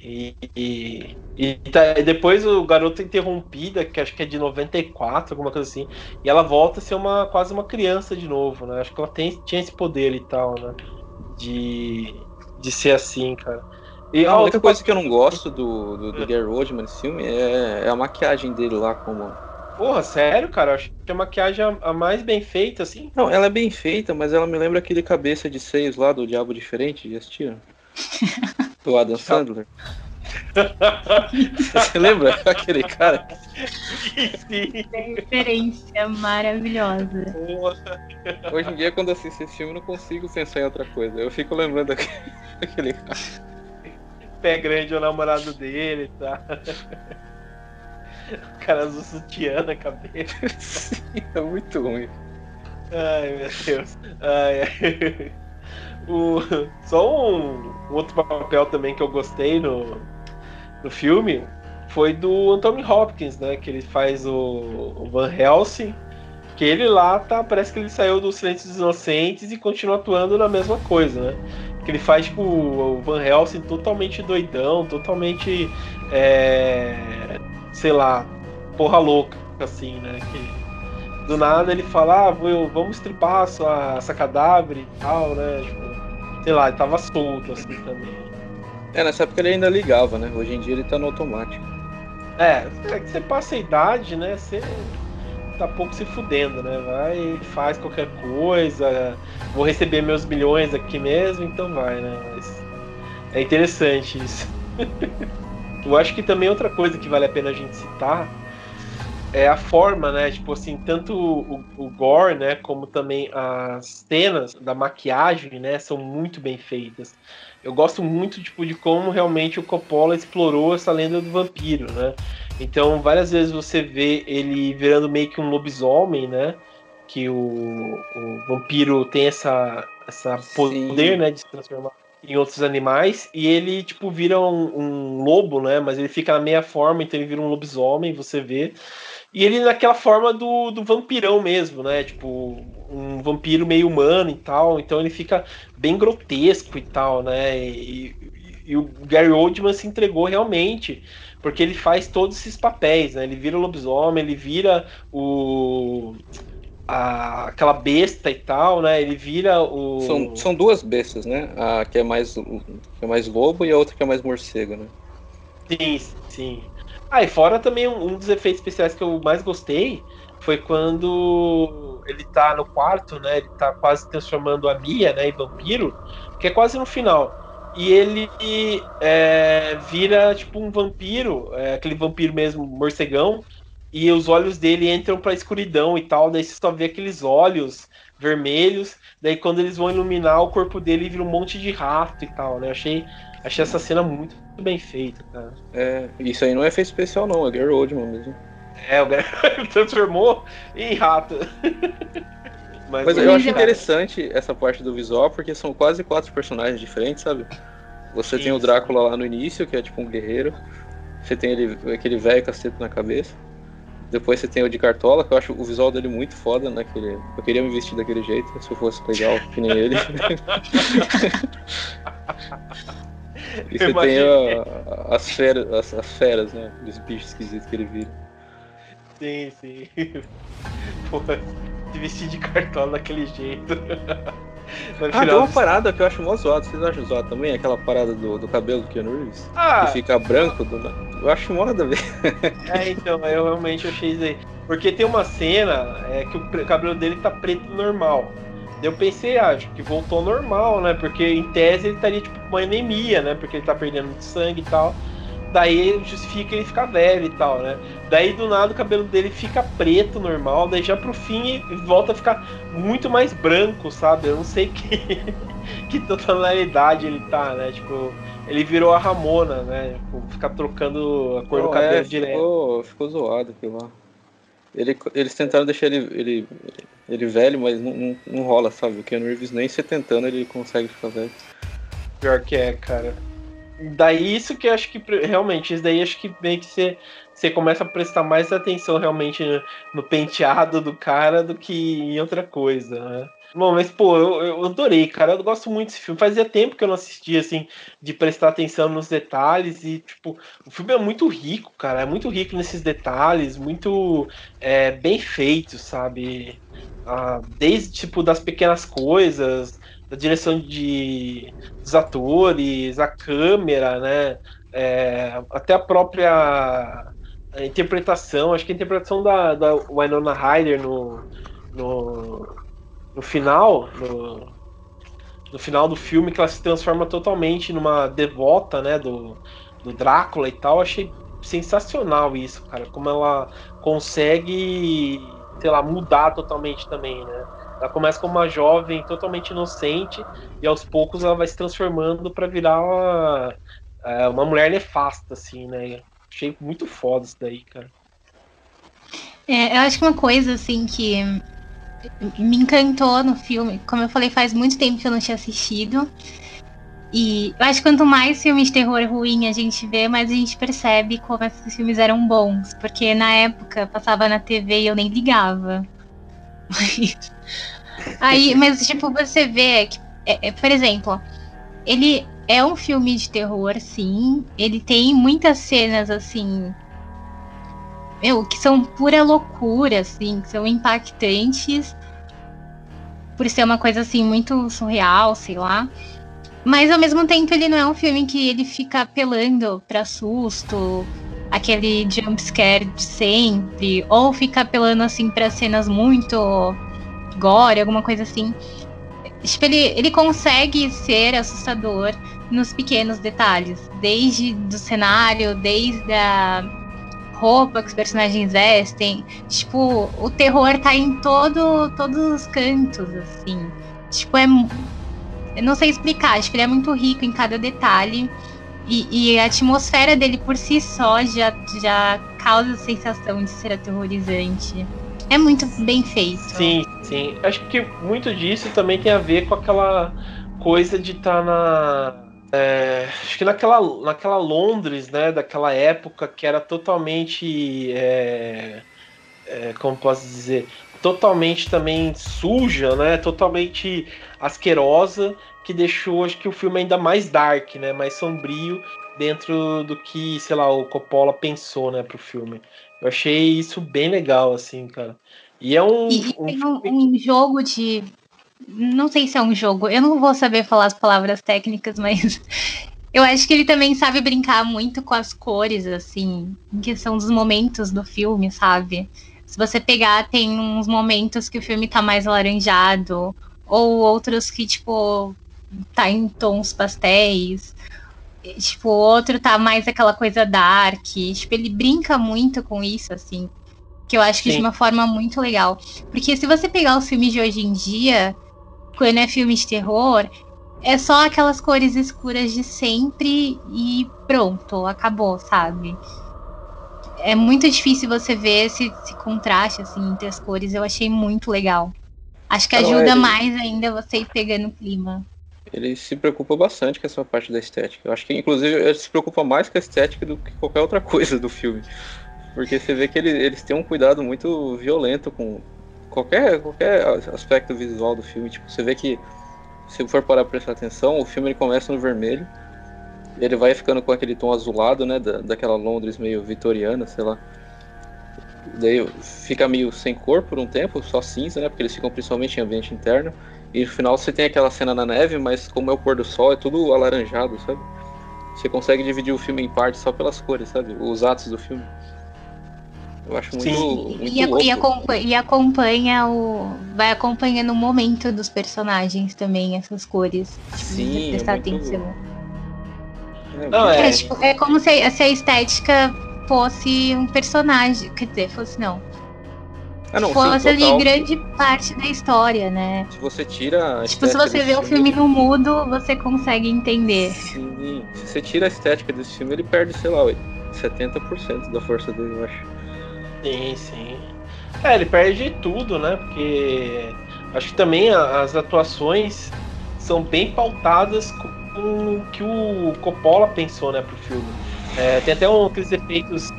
E, e, e, tá, depois o Garoto Interrompida, que acho que é de 94, alguma coisa assim, e ela volta a ser uma, quase uma criança de novo, né? Acho que ela tem, tinha esse poder e tal, né? De, de ser assim, cara. E a única coisa que eu não gosto do, do, do é. Gary Oldman nesse filme é, é, a maquiagem dele lá como. Porra, sério, cara? Eu acho que a maquiagem a, a mais bem feita, assim. Não, ela é bem feita, mas ela me lembra aquele cabeça de seios lá do Diabo Diferente, já assistiram? [laughs] do Adam Sandler. [laughs] Você lembra [laughs] aquele cara? Sim. referência maravilhosa. Hoje em dia, quando assisto esse filme, eu não consigo pensar em outra coisa. Eu fico lembrando daquele cara. [laughs] Pé grande é o namorado dele, tá? [laughs] O cara azul sutiã na cabeça. É muito ruim. Ai, meu Deus. Ai, ai. O, só um, um, outro papel também que eu gostei no, no filme foi do Anthony Hopkins, né? Que ele faz o, o Van Helsing. Que ele lá tá. Parece que ele saiu do Silêncio dos Inocentes e continua atuando na mesma coisa, né? Que ele faz, tipo, o Van Helsing totalmente doidão, totalmente. É, sei lá, porra louca, assim, né? Que do nada ele fala, ah, vamos estripar essa, essa cadáver e tal, né? Tipo, sei lá, ele tava solto assim também. É, nessa época ele ainda ligava, né? Hoje em dia ele tá no automático. É, é que você passa a idade, né? Você tá pouco se fudendo, né? Vai, faz qualquer coisa, vou receber meus milhões aqui mesmo, então vai, né? Mas é interessante isso. [laughs] Eu acho que também outra coisa que vale a pena a gente citar é a forma, né? Tipo assim, tanto o, o, gore, né, como também as cenas da maquiagem, né, são muito bem feitas. Eu gosto muito tipo de como realmente o Coppola explorou essa lenda do vampiro, né? Então, várias vezes você vê ele virando meio que um lobisomem, né? Que o, o vampiro tem essa essa poder, Sim. né, de se transformar em outros animais e ele tipo vira um, um, lobo, né? Mas ele fica na meia forma, então ele vira um lobisomem, você vê. E ele naquela forma do, do vampirão mesmo, né? Tipo, um vampiro meio humano e tal. Então ele fica bem grotesco e tal, né? E, e, o Gary Oldman se entregou realmente. Porque ele faz todos esses papéis, né? Ele vira o lobisomem, ele vira o. A, aquela besta e tal, né? Ele vira o. São, são duas bestas, né? A que é mais que é mais lobo e a outra que é mais morcego, né? Sim, sim. Ah, e fora também um, um, dos efeitos especiais que eu mais gostei foi quando ele tá no quarto, né? Ele tá quase transformando a Mia, né, em vampiro, que é quase no final. E ele é, vira tipo um vampiro, é, aquele vampiro mesmo, morcegão, e os olhos dele entram pra escuridão e tal, daí você só vê aqueles olhos vermelhos, daí quando eles vão iluminar o corpo dele vira um monte de rato e tal, né? Achei, achei essa cena muito bem feita, cara. É, isso aí não é efeito especial não, é Gary Oldman mesmo. É, o Gary [laughs] transformou em rato. [laughs] Mas, Mas eu acho interessante essa parte do visual, porque são quase quatro personagens diferentes, sabe? Você Isso. tem o Drácula lá no início, que é tipo um guerreiro. Você tem ele, aquele velho cacete na cabeça. Depois você tem o de Cartola, que eu acho o visual dele muito foda, né? Que ele, eu queria me vestir daquele jeito, se eu fosse legal, que nem ele. [laughs] e você tem a, as, feras, as, as, feras, né? Dos bichos esquisitos que ele vira. Sim, sim. [laughs] Pô, se vestir de cartola daquele jeito. [laughs] ah, tem uma parada que eu acho mó zoado. Vocês acham zoado também? Aquela parada do, do cabelo do Keanu Reeves? Ah, que fica branco. Do... Eu acho mó nada a ver. é, então, eu realmente achei isso aí. Porque tem uma cena é, que o cabelo dele tá preto normal. Eu pensei, ah, acho que voltou normal, né? Porque em tese ele estaria tipo com uma anemia, né? Porque ele tá perdendo sangue e tal daí justifica ele ficar velho e tal, né? Daí do nada o cabelo dele fica preto, normal, daí já pro fim volta a ficar muito mais branco, sabe? Eu não sei que, [laughs] que tonalidade ele tá, né? Tipo, ele virou a Ramona, né? Tipo, ficar trocando a cor do cabelo é, direto. Ficou, ficou zoado aquilo lá. Ele, eles tentaram deixar ele, ele, ele velho, mas não, não, não rola, sabe? O Ken Reeves nem se tentando ele consegue ficar velho. Pior que é, cara. Daí isso que eu acho que realmente, isso daí acho que meio que você, você começa a prestar mais atenção realmente no, penteado do cara do que em outra coisa, né? Bom, mas pô, eu, eu adorei, cara. Eu gosto muito desse filme. Fazia tempo que eu não assistia, assim, de prestar atenção nos detalhes. E, tipo, o filme é muito rico, cara. É muito rico nesses detalhes, muito é, bem feito, sabe? Ah, desde, tipo, das pequenas coisas, da direção de, dos atores, a câmera, né? É, até a própria interpretação, acho que a interpretação da, da Winona Ryder no, no, no final, no, no final do filme, que ela se transforma totalmente numa devota, né, do, do Drácula e tal, achei sensacional isso, cara, como ela consegue, sei lá, mudar totalmente também, né? Ela começa como uma jovem totalmente inocente e aos poucos ela vai se transformando para virar uma, é, uma mulher nefasta, assim, né? Achei muito foda isso daí, cara. É, eu acho que uma coisa, assim, que me encantou no filme, como eu falei, faz muito tempo que eu não tinha assistido. E eu acho que quanto mais filmes de terror ruim a gente vê, mais a gente percebe como esses filmes eram bons. Porque na época passava na TV e eu nem ligava. Aí, mas tipo, você vê que, é, é, por exemplo, ele é um filme de terror, sim. Ele tem muitas cenas assim. Meu, que são pura loucura, assim, que são impactantes. Por ser uma coisa assim muito surreal, sei lá. Mas ao mesmo tempo ele não é um filme que ele fica apelando para susto, aquele jump scare de sempre, ou fica apelando assim para cenas muito gore, alguma coisa assim. Tipo, ele, ele consegue ser assustador nos pequenos detalhes, desde do cenário, desde a roupa que os personagens vestem. Tipo, o terror tá em todo, todos os cantos, assim. Tipo, é. Eu não sei explicar, acho que ele é muito rico em cada detalhe. E, e, a atmosfera dele por si só já, já causa a sensação de ser aterrorizante. É muito bem feito. Sim, sim. Acho que muito disso também tem a ver com aquela coisa de estar tá na. É, acho que naquela, naquela Londres, né, daquela época que era totalmente. É, é, como posso dizer? Totalmente também suja, né? Totalmente asquerosa que deixou, acho que o filme ainda mais dark, né? Mais sombrio dentro do que, sei lá, o Coppola pensou, né, pro filme. Eu achei isso bem legal, assim, cara. E é um. E, um, tem um, um jogo de. Não sei se é um jogo, eu não vou saber falar as palavras técnicas, mas [laughs] eu acho que ele também sabe brincar muito com as cores, assim, em questão dos momentos do filme, sabe? Se você pegar, tem uns momentos que o filme tá mais alaranjado, ou outros que, tipo, tá em tons pastéis. Tipo, o outro tá mais aquela coisa dark. Tipo, ele brinca muito com isso, assim. Que eu acho que Sim. de uma forma muito legal. Porque se você pegar os filmes de hoje em dia, quando é filme de terror, é só aquelas cores escuras de sempre e pronto, acabou, sabe? É muito difícil você ver esse, esse contraste assim entre as cores. Eu achei muito legal. Acho que ajuda é, mais ainda você ir pegando o clima. Ele se preocupa bastante com essa parte da estética. Eu acho que, inclusive, ele se preocupa mais com a estética do que qualquer outra [laughs] coisa do filme. Porque você vê que ele, eles têm um cuidado muito violento com qualquer, qualquer aspecto visual do filme. Tipo, você vê que, se for parar pra prestar atenção, o filme ele começa no vermelho. Ele vai ficando com aquele tom azulado, né? Da, daquela Londres meio vitoriana, sei lá. Daí fica meio sem cor por um tempo, só cinza, né? Porque eles ficam principalmente em ambiente interno. E no final você tem aquela cena na neve, mas como é o pôr do sol, é tudo alaranjado, sabe? Você consegue dividir o filme em partes só pelas cores, sabe? Os atos do filme. Eu acho muito, Sim. muito e, louco. E acompanha, e acompanha o. Vai acompanhando o momento dos personagens também, essas cores. Sim. Prestar é muito... atenção. É, Não, é... É, tipo, é como se, se a estética fosse um personagem. Quer dizer, fosse não ah, não, fosse sim, ali grande parte da história, né? Se você tira. tipo, se você vê o filme no mudo, você consegue entender. Sim, se você tira a estética desse filme, ele perde, sei lá, 70% da força dele, eu acho. Sim, sim. É, ele perde tudo, né? Porque acho que também as atuações são bem pautadas com o que o Coppola pensou, né, pro filme. É, tem até um, aqueles efeitos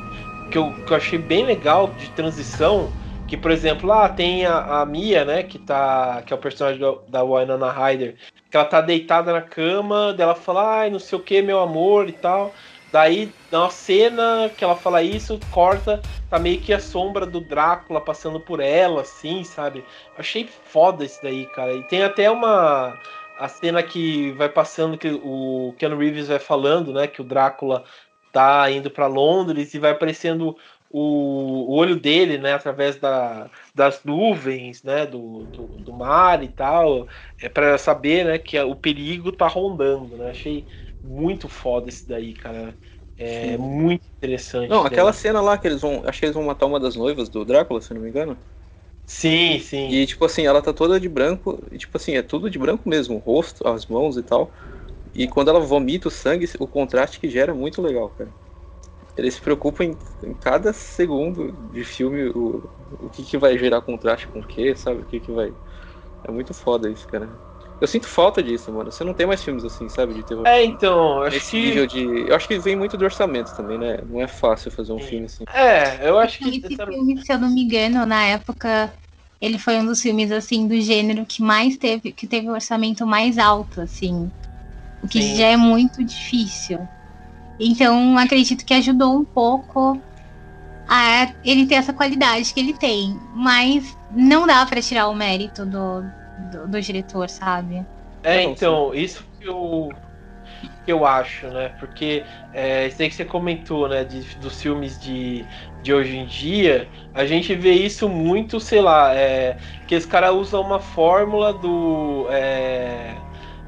que eu, que eu achei bem legal de transição que, por exemplo, lá ah, tem a, a, Mia, né? Que, tá, que é o personagem do, da Winona Ryder. Que ela tá deitada na cama, dela fala, ai, não sei o que, meu amor e tal. Daí, uma cena que ela fala isso, corta, tá meio que a sombra do Drácula passando por ela, assim, sabe? Achei foda isso daí, cara. E tem até uma. A cena que vai passando, que o Ken Reeves vai falando, né? Que o Drácula tá indo para Londres e vai aparecendo o, olho dele, né, através da, das nuvens, né, do, do, do mar e tal, é para saber, né, que o perigo tá rondando, né? Achei muito foda esse daí, cara. É Sim. muito interessante. Não, aquela cena lá que eles vão, acho que eles vão matar uma das noivas do Drácula, se não me engano. Sim, sim. E tipo assim, ela tá toda de branco, e tipo assim, é tudo de branco mesmo, o rosto, as mãos e tal. E quando ela vomita o sangue, o contraste que gera é muito legal, cara ele se preocupa em, em cada segundo de filme o, o que, que vai gerar contraste com o que, sabe? O que, que vai. É muito foda isso, cara. Eu sinto falta disso, mano. Você não tem mais filmes assim, sabe? De terror. É, então, acho Esse que... nível de. Eu acho que vem muito do orçamento também, né? Não é fácil fazer um filme assim. É, eu acho que. Esse filme, se eu não me engano, na época, ele foi um dos filmes, assim, do gênero que mais teve. que teve o orçamento mais alto, assim. O que Sim. já é muito difícil. Então, acredito que ajudou um pouco a ele ter essa qualidade que ele tem. Mas não dá para tirar o mérito do, do, do, diretor, sabe? É, então, isso que eu, que eu acho, né? Porque é, isso aí que você comentou, né? De, dos filmes de, de hoje em dia, a gente vê isso muito, sei lá, é, que esse cara usa uma fórmula do. É,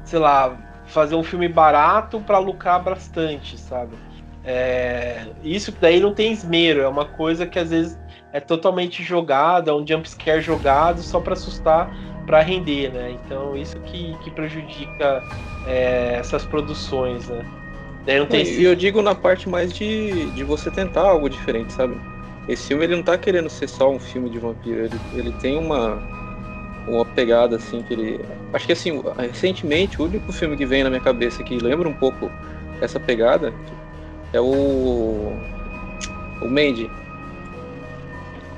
sei lá, fazer um filme barato para lucrar bastante, sabe? É, isso daí não tem esmero, é uma coisa que às vezes é totalmente jogada, é um jumpscare jogado só para assustar, para render, né? Então isso que, que prejudica é, essas produções, né? Daí não tem... E eu digo na parte mais de, de você tentar algo diferente, sabe? Esse filme ele não tá querendo ser só um filme de vampiro, ele, ele tem uma, uma pegada assim que ele. Acho que assim, recentemente o único filme que vem na minha cabeça que lembra um pouco essa pegada é o. O Mandy.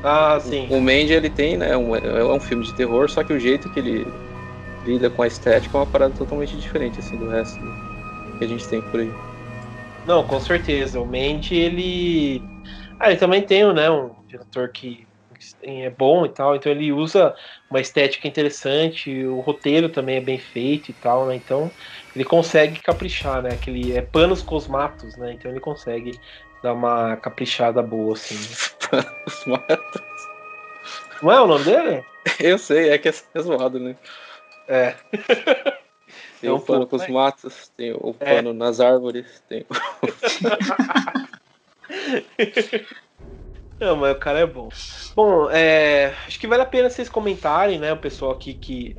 Ah, sim. O, o Mandy ele tem, né? Um, é um filme de terror, só que o jeito que ele lida com a estética é uma parada totalmente diferente assim do resto que a gente tem por aí. Não, com certeza. O Mandy, ele. Ah, ele também tem, né? Um diretor que é bom e tal, então ele usa uma estética interessante, o roteiro também é bem feito e tal, né? Então ele consegue caprichar, né? Aquele é panos cosmatos, né? Então ele consegue dar uma caprichada boa assim. [laughs] cosmatos. Não é o nome dele? Eu sei, é que é, é zoado, né? É. Tem é um o pano com os matos, tem o é. pano é. nas árvores, tem [laughs] [laughs] Não, mas o cara é bom. Bom, é, acho que vale a pena vocês comentarem, né? O pessoal aqui que,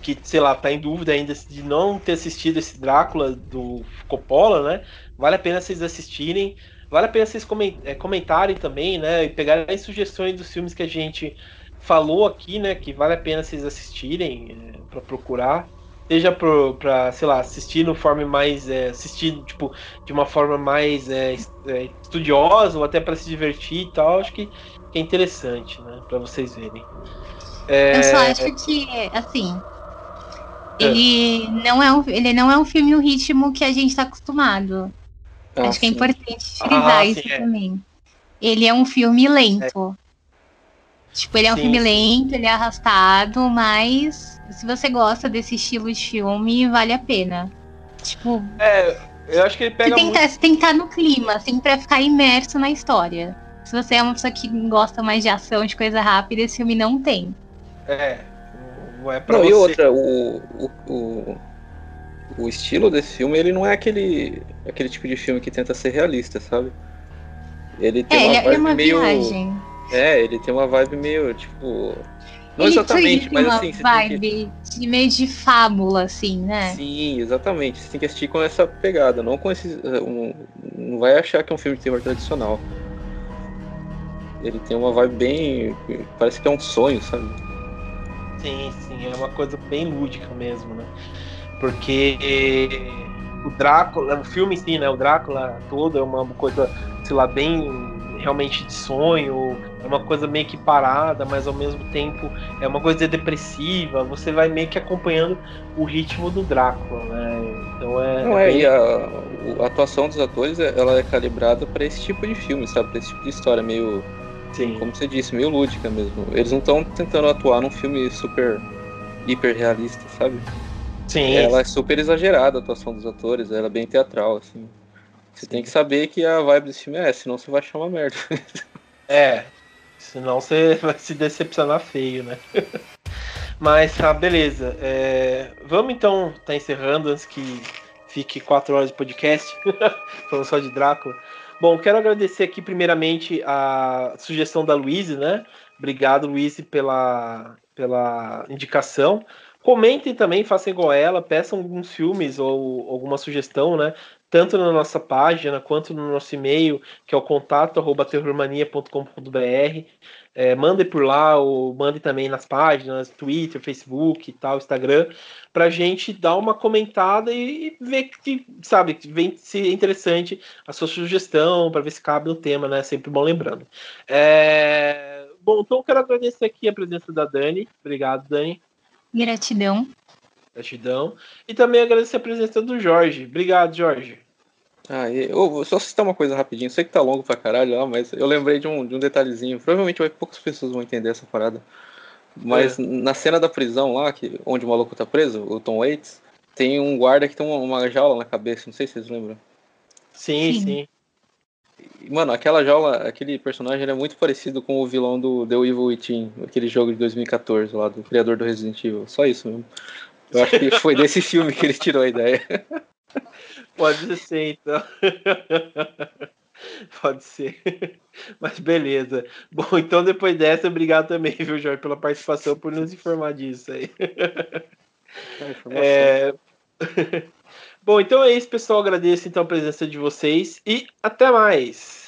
que, sei lá, tá em dúvida ainda de não ter assistido esse Drácula do Coppola, né? Vale a pena vocês assistirem. Vale a pena vocês é, comentarem também, né? E pegarem sugestões dos filmes que a gente falou aqui, né? Que vale a pena vocês assistirem é, para procurar. Seja para, sei lá, assistir no forma mais. É, assistir, tipo, de uma forma mais é, é, estudiosa ou até para se divertir e tal. Acho que, é interessante, né? Para vocês verem. É, Eu só acho que, assim, é. ele não é um, ele não é um filme no ritmo que a gente está acostumado. Ah, Acho que é importante frisar ah, isso sim, é. também. Ele é um filme lento. Tipo, ele é um sim, filme sim. lento, ele é arrastado, mas se você gosta desse estilo de filme, vale a pena. Tipo. É, eu acho que ele pega. Você tem, muito... que estar no clima, assim, pra ficar imerso na história. Se você é uma pessoa que gosta mais de ação, de coisa rápida, esse filme não tem. É. É pra não, você. E outra, o, o, o, o estilo desse filme, ele não é aquele, aquele tipo de filme que tenta ser realista, sabe? Ele tem é, uma ele é vibe é uma meio. Viagem. É, ele tem uma vibe meio, tipo. Não ele exatamente, mas assim. Você vibe que... de meio de fábula, assim, né? Sim, exatamente. Você tem que assistir com essa pegada, não com esse. Um, não vai achar que é um filme de terror tradicional. Ele tem uma vibe bem. Parece que é um sonho, sabe? Sim, sim, é uma coisa bem lúdica mesmo, né? Porque o Drácula, o filme em si, né? O Drácula todo é uma coisa, sei lá, bem realmente de sonho, é uma coisa meio que parada, mas ao mesmo tempo é uma coisa depressiva. Você vai meio que acompanhando o ritmo do Drácula, né? Então é. Não é, é bem... e a, a, atuação dos atores ela é calibrada para esse tipo de filme, sabe? Pra esse tipo de história meio. Sim. Como você disse, meio lúdica mesmo. Eles não estão tentando atuar num filme super hiper realista, sabe? Sim. Ela é super exagerada a atuação dos atores, ela é bem teatral, assim. Você tem que saber que a vibe desse filme é essa, senão você vai achar uma merda. [laughs] É, senão você vai se decepcionar feio, né? [laughs] Mas tá, beleza. É, vamos então tá encerrando antes que fique quatro horas de podcast, [laughs] falando só de Drácula. Bom, quero agradecer aqui primeiramente a sugestão da Luíse, né? Obrigado, Luíse, pela, pela indicação. Comentem também, façam igual ela, peçam alguns filmes ou alguma sugestão, né? Tanto na nossa página quanto no nosso e-mail, que é o contato arroba terrormania.com.br. É, mandem por lá, ou mandem também nas páginas, Twitter, Facebook e tal, Instagram, pra gente dar uma comentada e, ver que, sabe, vem se é interessante a sua sugestão, para ver se cabe no tema, né? Sempre bom lembrando. É... Bom, então eu quero agradecer aqui a presença da Dani. Obrigado, Dani. Gratidão. Gratidão. E também agradecer a presença do Jorge. Obrigado, Jorge. Ah, eu vou só citar uma coisa rapidinho. Sei que tá longo pra caralho lá, mas eu lembrei de um, de um detalhezinho. Provavelmente vai, poucas pessoas vão entender essa parada. Mas é. na cena da prisão lá, que, onde o maluco tá preso, o Tom Waits, tem um guarda que tem uma, uma jaula na cabeça. Não sei se vocês lembram. Sim, sim. sim. Mano, aquela jaula, aquele personagem é muito parecido com o vilão do The Evil Within, aquele jogo de 2014 lá, do criador do Resident Evil. Só isso mesmo. Eu acho que foi desse filme que ele tirou a ideia. Pode ser, então. Pode ser. Mas beleza. Bom, então depois dessa, obrigado também, viu, Jorge, pela participação, por nos informar disso aí. É... Bom, então é isso, pessoal. Agradeço então a presença de vocês e até mais.